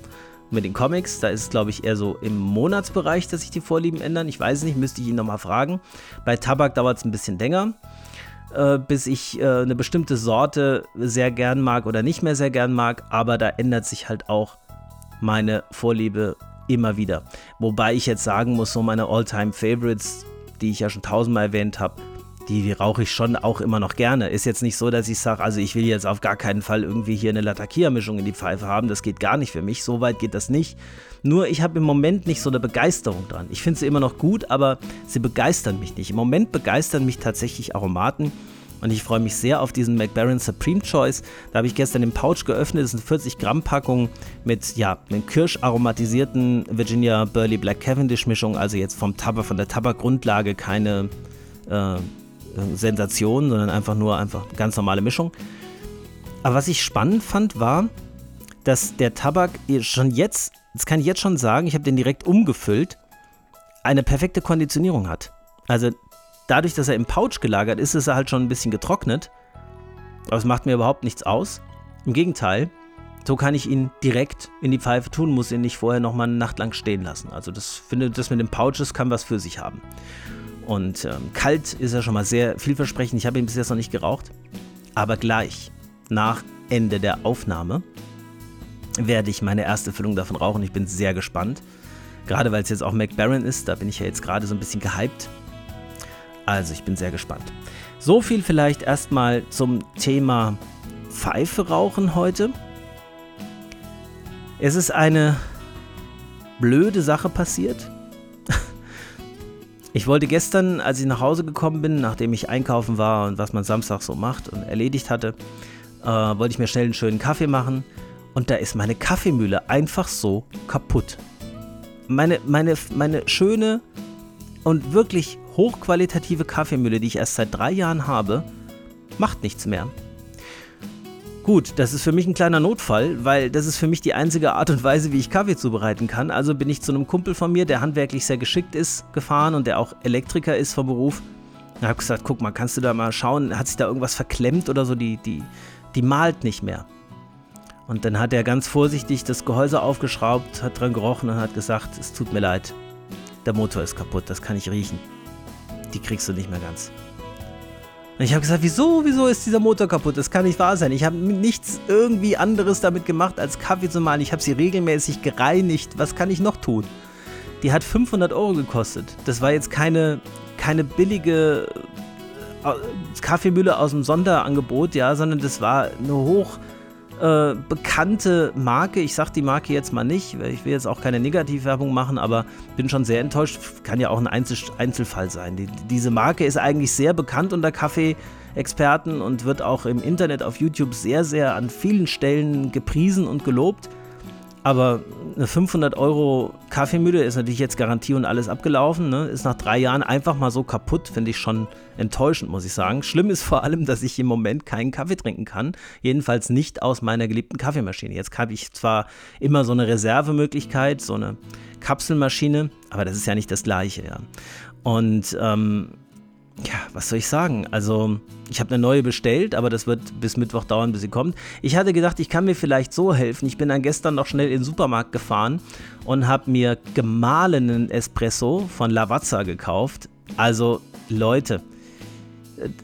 mit den Comics. Da ist es, glaube ich, eher so im Monatsbereich, dass sich die Vorlieben ändern. Ich weiß nicht, müsste ich ihn nochmal fragen. Bei Tabak dauert es ein bisschen länger äh, bis ich äh, eine bestimmte Sorte sehr gern mag oder nicht mehr sehr gern mag, aber da ändert sich halt auch meine Vorliebe immer wieder. Wobei ich jetzt sagen muss, so meine All-Time Favorites, die ich ja schon tausendmal erwähnt habe, die, die rauche ich schon auch immer noch gerne. Ist jetzt nicht so, dass ich sage, also ich will jetzt auf gar keinen Fall irgendwie hier eine Latakia-Mischung in die Pfeife haben. Das geht gar nicht für mich. So weit geht das nicht. Nur ich habe im Moment nicht so eine Begeisterung dran. Ich finde sie immer noch gut, aber sie begeistern mich nicht. Im Moment begeistern mich tatsächlich Aromaten. Und ich freue mich sehr auf diesen McBaron Supreme Choice. Da habe ich gestern den Pouch geöffnet. Das ist eine 40 Gramm Packung mit, ja, mit Kirsch aromatisierten Virginia Burley Black Cavendish Mischung. Also jetzt vom Tabak, von der Tabakgrundlage keine äh, Sensation, sondern einfach nur einfach ganz normale Mischung. Aber was ich spannend fand, war, dass der Tabak schon jetzt, das kann ich jetzt schon sagen, ich habe den direkt umgefüllt, eine perfekte Konditionierung hat. Also dadurch, dass er im Pouch gelagert ist, ist er halt schon ein bisschen getrocknet. Aber es macht mir überhaupt nichts aus. Im Gegenteil, so kann ich ihn direkt in die Pfeife tun, muss ihn nicht vorher nochmal eine Nacht lang stehen lassen. Also das finde das mit den Pouches kann was für sich haben. Und ähm, kalt ist er schon mal sehr vielversprechend. Ich habe ihn bis jetzt noch nicht geraucht. Aber gleich nach Ende der Aufnahme werde ich meine erste Füllung davon rauchen. Ich bin sehr gespannt. Gerade weil es jetzt auch McBaron ist, da bin ich ja jetzt gerade so ein bisschen gehypt. Also ich bin sehr gespannt. So viel vielleicht erstmal zum Thema Pfeife rauchen heute. Es ist eine blöde Sache passiert. Ich wollte gestern, als ich nach Hause gekommen bin, nachdem ich einkaufen war und was man Samstag so macht und erledigt hatte, äh, wollte ich mir schnell einen schönen Kaffee machen und da ist meine Kaffeemühle einfach so kaputt. Meine, meine, meine schöne und wirklich hochqualitative Kaffeemühle, die ich erst seit drei Jahren habe, macht nichts mehr. Gut, das ist für mich ein kleiner Notfall, weil das ist für mich die einzige Art und Weise, wie ich Kaffee zubereiten kann. Also bin ich zu einem Kumpel von mir, der handwerklich sehr geschickt ist, gefahren und der auch Elektriker ist vom Beruf Ich habe gesagt, guck mal, kannst du da mal schauen, hat sich da irgendwas verklemmt oder so, die, die, die malt nicht mehr. Und dann hat er ganz vorsichtig das Gehäuse aufgeschraubt, hat dran gerochen und hat gesagt, es tut mir leid, der Motor ist kaputt, das kann ich riechen. Die kriegst du nicht mehr ganz. Und ich habe gesagt, wieso, wieso ist dieser Motor kaputt? Das kann nicht wahr sein. Ich habe nichts irgendwie anderes damit gemacht, als Kaffee zu malen. Ich habe sie regelmäßig gereinigt. Was kann ich noch tun? Die hat 500 Euro gekostet. Das war jetzt keine, keine billige äh, Kaffeemühle aus dem Sonderangebot, ja, sondern das war eine hoch äh, bekannte Marke. Ich sage die Marke jetzt mal nicht, weil ich will jetzt auch keine Negativwerbung machen, aber bin schon sehr enttäuscht. Kann ja auch ein Einzel Einzelfall sein. Die, diese Marke ist eigentlich sehr bekannt unter Kaffee-Experten und wird auch im Internet auf YouTube sehr, sehr an vielen Stellen gepriesen und gelobt. Aber eine 500 Euro Kaffeemühle ist natürlich jetzt Garantie und alles abgelaufen. Ne? Ist nach drei Jahren einfach mal so kaputt, finde ich schon enttäuschend, muss ich sagen. Schlimm ist vor allem, dass ich im Moment keinen Kaffee trinken kann. Jedenfalls nicht aus meiner geliebten Kaffeemaschine. Jetzt habe ich zwar immer so eine Reservemöglichkeit, so eine Kapselmaschine, aber das ist ja nicht das Gleiche, ja. Und ähm, ja, was soll ich sagen? Also, ich habe eine neue bestellt, aber das wird bis Mittwoch dauern, bis sie kommt. Ich hatte gedacht, ich kann mir vielleicht so helfen. Ich bin dann gestern noch schnell in den Supermarkt gefahren und habe mir gemahlenen Espresso von Lavazza gekauft. Also, Leute,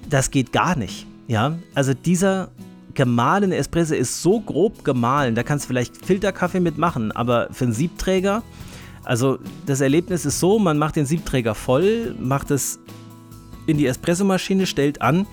das geht gar nicht. Ja, also dieser gemahlene Espresso ist so grob gemahlen, da kannst du vielleicht Filterkaffee mitmachen, aber für einen Siebträger, also das Erlebnis ist so, man macht den Siebträger voll, macht es in die Espressomaschine, stellt an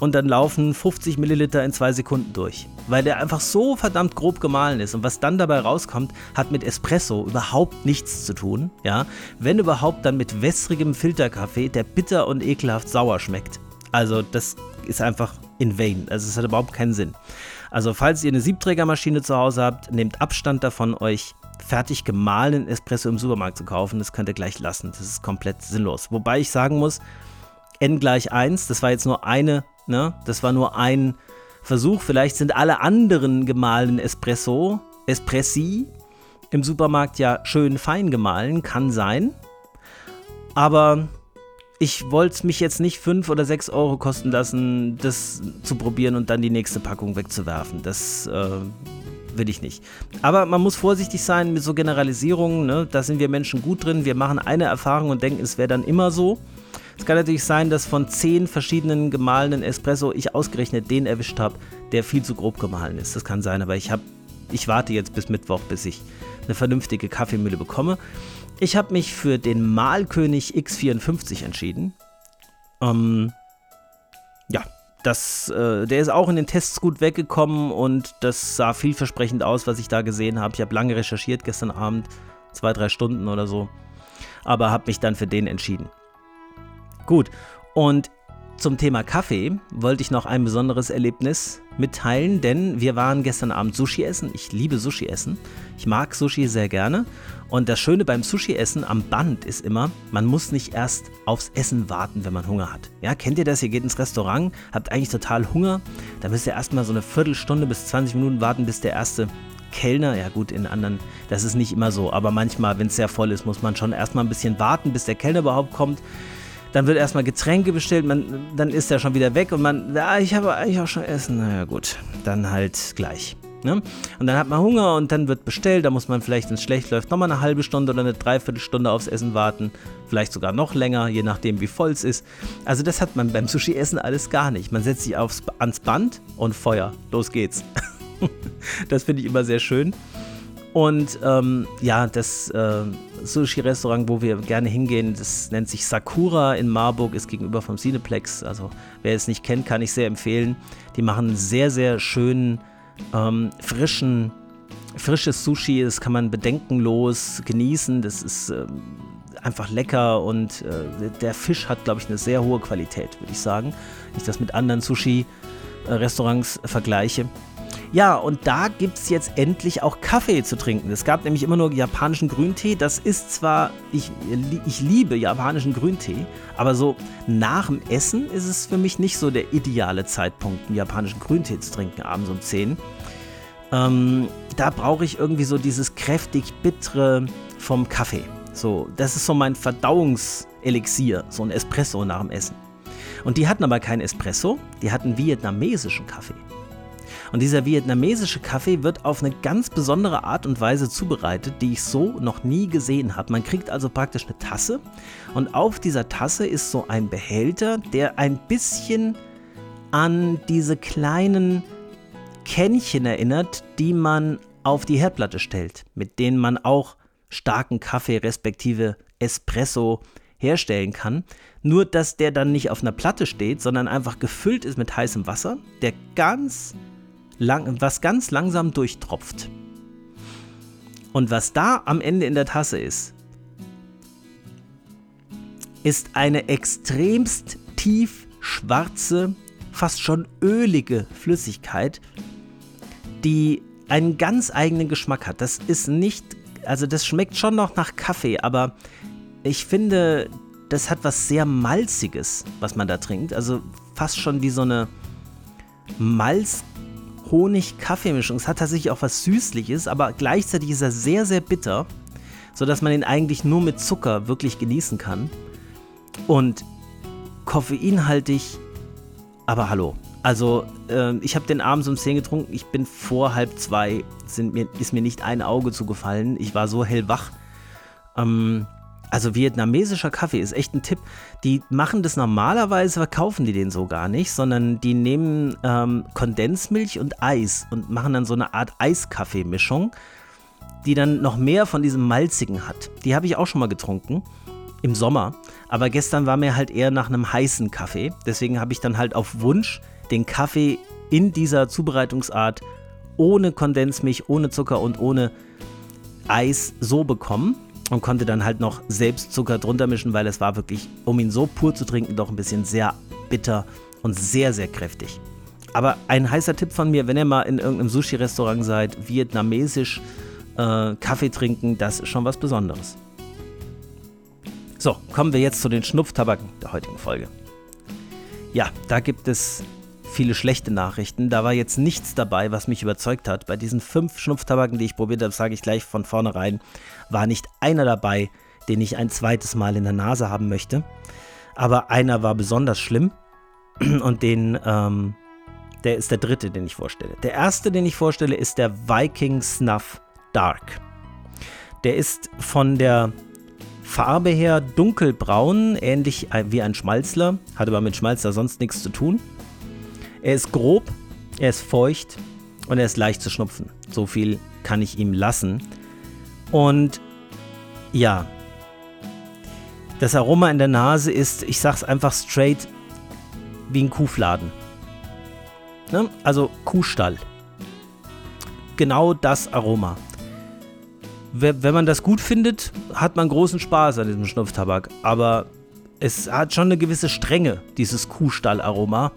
und dann laufen 50 Milliliter in zwei Sekunden durch. Weil der einfach so verdammt grob gemahlen ist. Und was dann dabei rauskommt, hat mit Espresso überhaupt nichts zu tun. Ja? Wenn überhaupt, dann mit wässrigem Filterkaffee, der bitter und ekelhaft sauer schmeckt. Also das ist einfach in vain. Also es hat überhaupt keinen Sinn. Also falls ihr eine Siebträgermaschine zu Hause habt, nehmt Abstand davon, euch fertig gemahlenen Espresso im Supermarkt zu kaufen. Das könnt ihr gleich lassen. Das ist komplett sinnlos. Wobei ich sagen muss, n gleich 1, das war jetzt nur eine, ne? Das war nur ein Versuch. Vielleicht sind alle anderen gemahlenen Espresso, Espressi im Supermarkt ja schön fein gemahlen, kann sein. Aber ich wollte es mich jetzt nicht 5 oder 6 Euro kosten lassen, das zu probieren und dann die nächste Packung wegzuwerfen. Das äh, will ich nicht. Aber man muss vorsichtig sein mit so Generalisierungen. Ne? Da sind wir Menschen gut drin. Wir machen eine Erfahrung und denken, es wäre dann immer so. Es kann natürlich sein, dass von zehn verschiedenen gemahlenen Espresso ich ausgerechnet den erwischt habe, der viel zu grob gemahlen ist. Das kann sein, aber ich, hab, ich warte jetzt bis Mittwoch, bis ich eine vernünftige Kaffeemühle bekomme. Ich habe mich für den Mahlkönig X54 entschieden. Ähm, ja, das, äh, der ist auch in den Tests gut weggekommen und das sah vielversprechend aus, was ich da gesehen habe. Ich habe lange recherchiert gestern Abend, zwei, drei Stunden oder so, aber habe mich dann für den entschieden. Gut, und zum Thema Kaffee wollte ich noch ein besonderes Erlebnis mitteilen, denn wir waren gestern Abend Sushi essen. Ich liebe Sushi essen. Ich mag Sushi sehr gerne. Und das Schöne beim Sushi essen am Band ist immer, man muss nicht erst aufs Essen warten, wenn man Hunger hat. Ja, kennt ihr das? Ihr geht ins Restaurant, habt eigentlich total Hunger, dann müsst ihr erstmal so eine Viertelstunde bis 20 Minuten warten, bis der erste Kellner, ja gut, in anderen, das ist nicht immer so, aber manchmal, wenn es sehr voll ist, muss man schon erstmal ein bisschen warten, bis der Kellner überhaupt kommt. Dann wird erstmal Getränke bestellt, man, dann ist er schon wieder weg und man, ja, ich habe eigentlich auch schon Essen. Naja, gut, dann halt gleich. Ne? Und dann hat man Hunger und dann wird bestellt. Da muss man vielleicht, wenn es schlecht läuft, nochmal eine halbe Stunde oder eine Dreiviertelstunde aufs Essen warten. Vielleicht sogar noch länger, je nachdem, wie voll es ist. Also, das hat man beim Sushi-Essen alles gar nicht. Man setzt sich aufs, ans Band und Feuer. Los geht's. das finde ich immer sehr schön. Und ähm, ja, das äh, Sushi-Restaurant, wo wir gerne hingehen, das nennt sich Sakura in Marburg, ist gegenüber vom Cineplex. Also wer es nicht kennt, kann ich sehr empfehlen. Die machen sehr, sehr schönen, ähm, frischen, frisches Sushi. Das kann man bedenkenlos genießen. Das ist äh, einfach lecker und äh, der Fisch hat, glaube ich, eine sehr hohe Qualität, würde ich sagen. Wenn ich das mit anderen Sushi-Restaurants vergleiche. Ja, und da gibt es jetzt endlich auch Kaffee zu trinken. Es gab nämlich immer nur japanischen Grüntee. Das ist zwar, ich, ich liebe japanischen Grüntee, aber so nach dem Essen ist es für mich nicht so der ideale Zeitpunkt, einen japanischen Grüntee zu trinken, abends um 10. Ähm, da brauche ich irgendwie so dieses kräftig bittere vom Kaffee. So, das ist so mein Verdauungselixier, so ein Espresso nach dem Essen. Und die hatten aber keinen Espresso, die hatten vietnamesischen Kaffee. Und dieser vietnamesische Kaffee wird auf eine ganz besondere Art und Weise zubereitet, die ich so noch nie gesehen habe. Man kriegt also praktisch eine Tasse und auf dieser Tasse ist so ein Behälter, der ein bisschen an diese kleinen Kännchen erinnert, die man auf die Herdplatte stellt, mit denen man auch starken Kaffee respektive Espresso herstellen kann. Nur, dass der dann nicht auf einer Platte steht, sondern einfach gefüllt ist mit heißem Wasser, der ganz lang, was ganz langsam durchtropft. Und was da am Ende in der Tasse ist, ist eine extremst tief schwarze, fast schon ölige Flüssigkeit, die einen ganz eigenen Geschmack hat. Das ist nicht, also das schmeckt schon noch nach Kaffee, aber ich finde, das hat was sehr Malziges, was man da trinkt. Also fast schon wie so eine Malz-Honig-Kaffeemischung. Es hat tatsächlich auch was Süßliches, aber gleichzeitig ist er sehr, sehr bitter, sodass man ihn eigentlich nur mit Zucker wirklich genießen kann. Und koffeinhaltig, aber hallo. Also, äh, ich habe den abends um 10 getrunken. Ich bin vor halb zwei, sind mir, ist mir nicht ein Auge zugefallen. Ich war so hellwach. Ähm, also vietnamesischer Kaffee ist echt ein Tipp. Die machen das normalerweise, verkaufen die den so gar nicht, sondern die nehmen ähm, Kondensmilch und Eis und machen dann so eine Art Eiskaffeemischung, die dann noch mehr von diesem Malzigen hat. Die habe ich auch schon mal getrunken im Sommer, aber gestern war mir halt eher nach einem heißen Kaffee. Deswegen habe ich dann halt auf Wunsch den Kaffee in dieser Zubereitungsart ohne Kondensmilch, ohne Zucker und ohne Eis so bekommen und konnte dann halt noch selbst Zucker drunter mischen, weil es war wirklich, um ihn so pur zu trinken, doch ein bisschen sehr bitter und sehr, sehr kräftig. Aber ein heißer Tipp von mir, wenn ihr mal in irgendeinem Sushi-Restaurant seid, vietnamesisch äh, Kaffee trinken, das ist schon was Besonderes. So, kommen wir jetzt zu den Schnupftabaken der heutigen Folge. Ja, da gibt es viele schlechte Nachrichten. Da war jetzt nichts dabei, was mich überzeugt hat. Bei diesen fünf Schnupftabaken, die ich probiert habe, sage ich gleich von vornherein, war nicht einer dabei, den ich ein zweites Mal in der Nase haben möchte. Aber einer war besonders schlimm und den, ähm, der ist der dritte, den ich vorstelle. Der erste, den ich vorstelle, ist der Viking Snuff Dark. Der ist von der Farbe her dunkelbraun, ähnlich wie ein Schmalzler, hat aber mit Schmalzler sonst nichts zu tun. Er ist grob, er ist feucht und er ist leicht zu schnupfen. So viel kann ich ihm lassen. Und ja, das Aroma in der Nase ist, ich sag's einfach straight, wie ein Kuhfladen. Ne? Also Kuhstall. Genau das Aroma. Wenn man das gut findet, hat man großen Spaß an diesem Schnupftabak. Aber es hat schon eine gewisse Strenge, dieses Kuhstall-Aroma.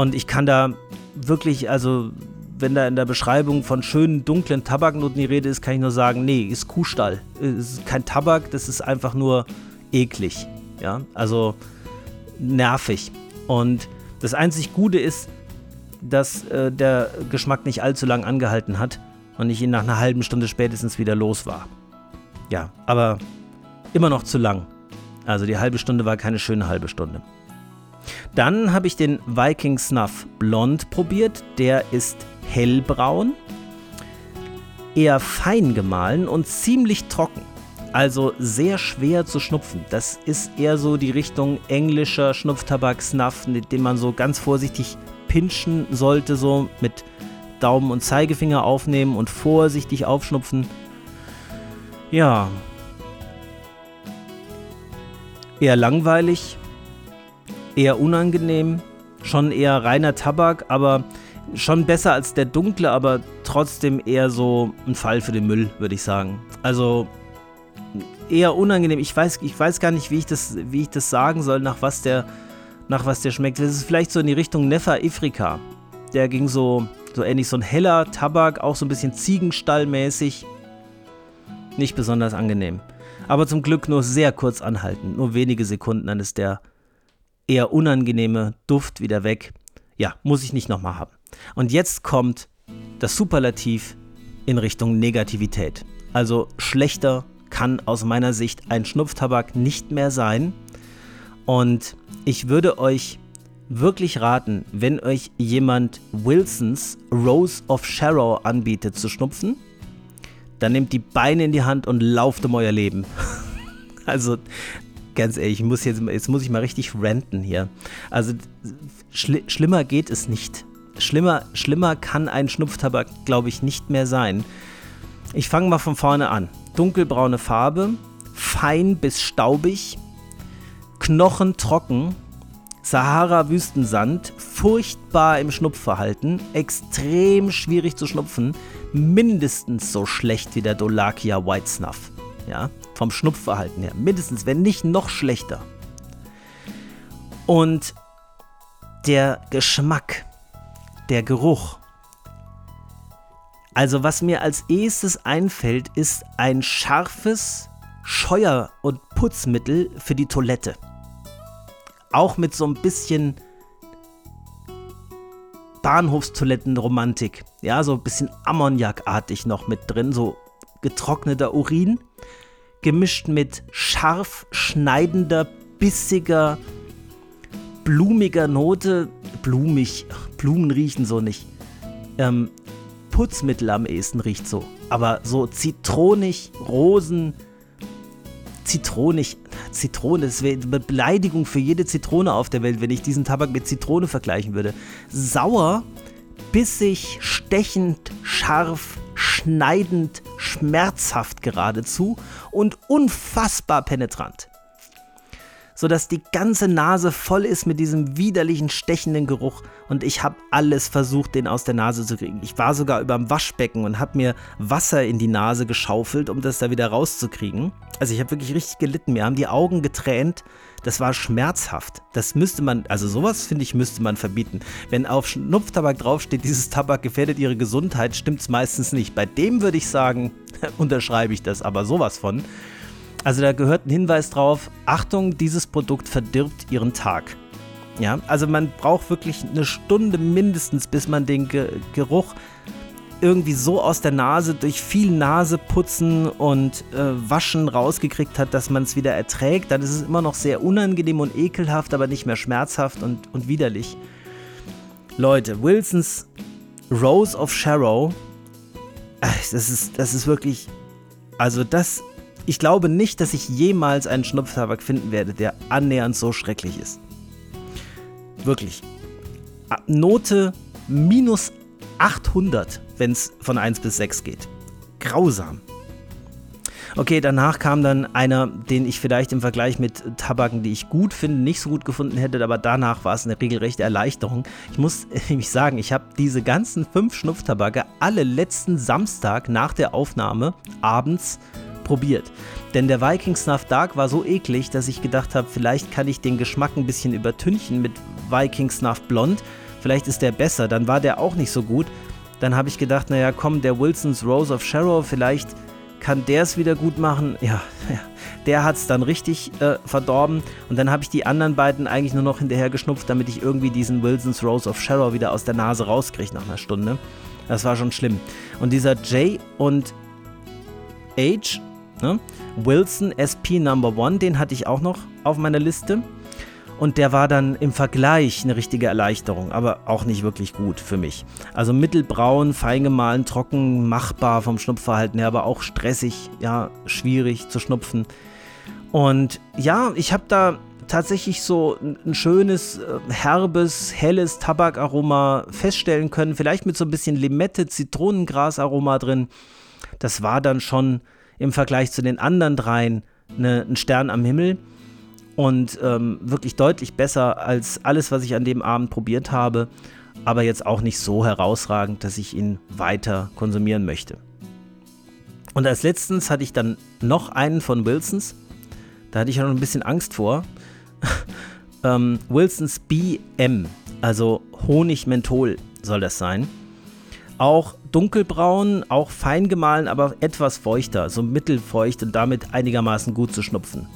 Und ich kann da wirklich, also wenn da in der Beschreibung von schönen dunklen Tabaknoten die Rede ist, kann ich nur sagen, nee, ist Kuhstall. Ist kein Tabak, das ist einfach nur eklig. Ja, also nervig. Und das einzig Gute ist, dass äh, der Geschmack nicht allzu lang angehalten hat und ich ihn nach einer halben Stunde spätestens wieder los war. Ja, aber immer noch zu lang. Also die halbe Stunde war keine schöne halbe Stunde. Dann habe ich den Viking Snuff Blond probiert. Der ist hellbraun, eher fein gemahlen und ziemlich trocken. Also sehr schwer zu schnupfen. Das ist eher so die Richtung englischer Schnupftabak Snuff, den man so ganz vorsichtig pinchen sollte, so mit Daumen und Zeigefinger aufnehmen und vorsichtig aufschnupfen. Ja. Eher langweilig, eher unangenehm, schon eher reiner Tabak, aber schon besser als der dunkle, aber trotzdem eher so ein Fall für den Müll, würde ich sagen. Also eher unangenehm. Ich weiß, ich weiß gar nicht, wie ich das, wie ich das sagen soll, nach was der, nach was der schmeckt. Das ist vielleicht so in die Richtung Nefa Ifrika. Der ging so, so ähnlich, so ein heller Tabak, auch so ein bisschen Ziegenstallmäßig. Nicht besonders angenehm. Aber zum Glück nur sehr kurz anhalten. Nur wenige Sekunden, dann ist der eher unangenehme Duft wieder weg. Ja, muss ich nicht nochmal haben. Und jetzt kommt das Superlativ in Richtung Negativität. Also schlechter kann aus meiner Sicht ein Schnupftabak nicht mehr sein. Und ich würde euch wirklich raten, wenn euch jemand Wilsons Rose of Shadow anbietet zu schnupfen, dann nehmt die Beine in die Hand und lauft um euer Leben. also ganz ehrlich, ich muss jetzt, jetzt muss ich mal richtig ranten hier. Also schli schlimmer geht es nicht. Schlimmer, schlimmer kann ein Schnupftabak, glaube ich, nicht mehr sein. Ich fange mal von vorne an. Dunkelbraune Farbe, fein bis staubig, knochentrocken, Sahara-Wüstensand, furchtbar im Schnupfverhalten, extrem schwierig zu schnupfen, mindestens so schlecht wie der Dolakia White Snuff. Ja, vom Schnupfverhalten her. Mindestens, wenn nicht noch schlechter. Und der Geschmack, der Geruch. Also was mir als erstes einfällt, ist ein scharfes Scheuer- und Putzmittel für die Toilette. Auch mit so ein bisschen Bahnhofstoilettenromantik. Ja, so ein bisschen Ammoniakartig noch mit drin, so getrockneter Urin, gemischt mit scharf schneidender, bissiger, blumiger Note. Blumig, Blumen riechen so nicht. Ähm, Putzmittel am ehesten riecht so. Aber so zitronig, Rosen, zitronig, Zitrone, das wäre eine Beleidigung für jede Zitrone auf der Welt, wenn ich diesen Tabak mit Zitrone vergleichen würde. Sauer, bissig, stechend, scharf, schneidend, schmerzhaft geradezu und unfassbar penetrant sodass die ganze Nase voll ist mit diesem widerlichen, stechenden Geruch und ich habe alles versucht, den aus der Nase zu kriegen. Ich war sogar über dem Waschbecken und habe mir Wasser in die Nase geschaufelt, um das da wieder rauszukriegen. Also ich habe wirklich richtig gelitten. Mir haben die Augen getränt. Das war schmerzhaft. Das müsste man, also sowas finde ich, müsste man verbieten. Wenn auf Schnupftabak draufsteht, dieses Tabak gefährdet ihre Gesundheit, stimmt es meistens nicht. Bei dem würde ich sagen, unterschreibe ich das aber sowas von. Also da gehört ein Hinweis drauf, Achtung, dieses Produkt verdirbt Ihren Tag. Ja, also man braucht wirklich eine Stunde mindestens, bis man den Ge Geruch irgendwie so aus der Nase durch viel Naseputzen und äh, Waschen rausgekriegt hat, dass man es wieder erträgt. Dann ist es immer noch sehr unangenehm und ekelhaft, aber nicht mehr schmerzhaft und, und widerlich. Leute, Wilsons Rose of Shadow, das ist, das ist wirklich, also das ich glaube nicht, dass ich jemals einen Schnupftabak finden werde, der annähernd so schrecklich ist. Wirklich. Note minus 800, wenn es von 1 bis 6 geht. Grausam. Okay, danach kam dann einer, den ich vielleicht im Vergleich mit Tabaken, die ich gut finde, nicht so gut gefunden hätte, aber danach war es eine regelrechte Erleichterung. Ich muss nämlich sagen, ich habe diese ganzen fünf Schnupftabake alle letzten Samstag nach der Aufnahme abends probiert. Denn der Viking Snuff Dark war so eklig, dass ich gedacht habe, vielleicht kann ich den Geschmack ein bisschen übertünchen mit Viking Snuff Blond. Vielleicht ist der besser. Dann war der auch nicht so gut. Dann habe ich gedacht, naja, komm, der Wilsons Rose of Shadow, vielleicht kann der es wieder gut machen. Ja, der hat es dann richtig äh, verdorben. Und dann habe ich die anderen beiden eigentlich nur noch hinterher geschnupft, damit ich irgendwie diesen Wilsons Rose of Shadow wieder aus der Nase rauskriege nach einer Stunde. Das war schon schlimm. Und dieser J und H Ne? Wilson SP Number One, den hatte ich auch noch auf meiner Liste. Und der war dann im Vergleich eine richtige Erleichterung, aber auch nicht wirklich gut für mich. Also mittelbraun, fein gemahlen, trocken, machbar vom Schnupfverhalten her, aber auch stressig, ja, schwierig zu schnupfen. Und ja, ich habe da tatsächlich so ein schönes, äh, herbes, helles Tabakaroma feststellen können. Vielleicht mit so ein bisschen Limette, Zitronengrasaroma drin. Das war dann schon im Vergleich zu den anderen dreien eine, ein Stern am Himmel und ähm, wirklich deutlich besser als alles, was ich an dem Abend probiert habe, aber jetzt auch nicht so herausragend, dass ich ihn weiter konsumieren möchte. Und als letztens hatte ich dann noch einen von Wilsons. Da hatte ich ja noch ein bisschen Angst vor. ähm, Wilsons BM, also Honig-Menthol soll das sein. Auch dunkelbraun, auch fein gemahlen, aber etwas feuchter, so mittelfeucht und damit einigermaßen gut zu schnupfen.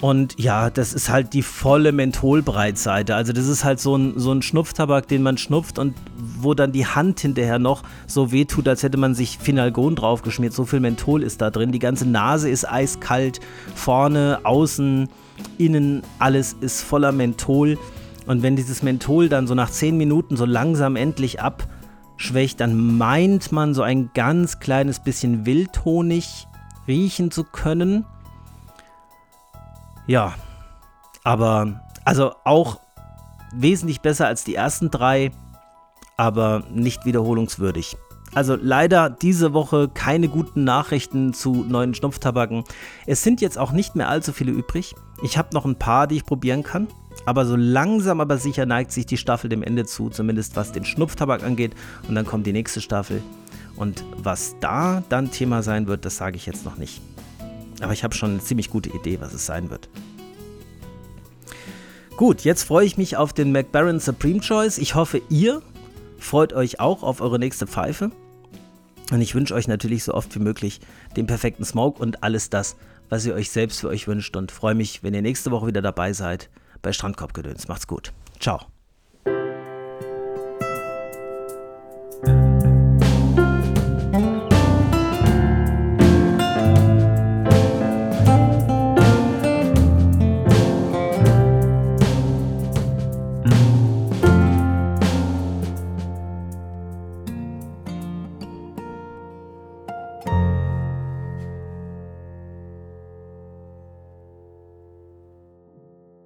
Und ja, das ist halt die volle Mentholbreitseite. Also das ist halt so ein, so ein Schnupftabak, den man schnupft und wo dann die Hand hinterher noch so wehtut, als hätte man sich Finalgon draufgeschmiert. So viel Menthol ist da drin. Die ganze Nase ist eiskalt. Vorne, außen, innen, alles ist voller Menthol. Und wenn dieses Menthol dann so nach 10 Minuten so langsam endlich abschwächt, dann meint man so ein ganz kleines bisschen Wildhonig riechen zu können. Ja, aber also auch wesentlich besser als die ersten drei, aber nicht wiederholungswürdig. Also leider diese Woche keine guten Nachrichten zu neuen Schnupftabaken. Es sind jetzt auch nicht mehr allzu viele übrig. Ich habe noch ein paar, die ich probieren kann. Aber so langsam aber sicher neigt sich die Staffel dem Ende zu, zumindest was den Schnupftabak angeht. Und dann kommt die nächste Staffel. Und was da dann Thema sein wird, das sage ich jetzt noch nicht. Aber ich habe schon eine ziemlich gute Idee, was es sein wird. Gut, jetzt freue ich mich auf den McBaron Supreme Choice. Ich hoffe, ihr freut euch auch auf eure nächste Pfeife. Und ich wünsche euch natürlich so oft wie möglich den perfekten Smoke und alles das, was ihr euch selbst für euch wünscht. Und freue mich, wenn ihr nächste Woche wieder dabei seid bei Strandkorbgedöns. Macht's gut. Ciao.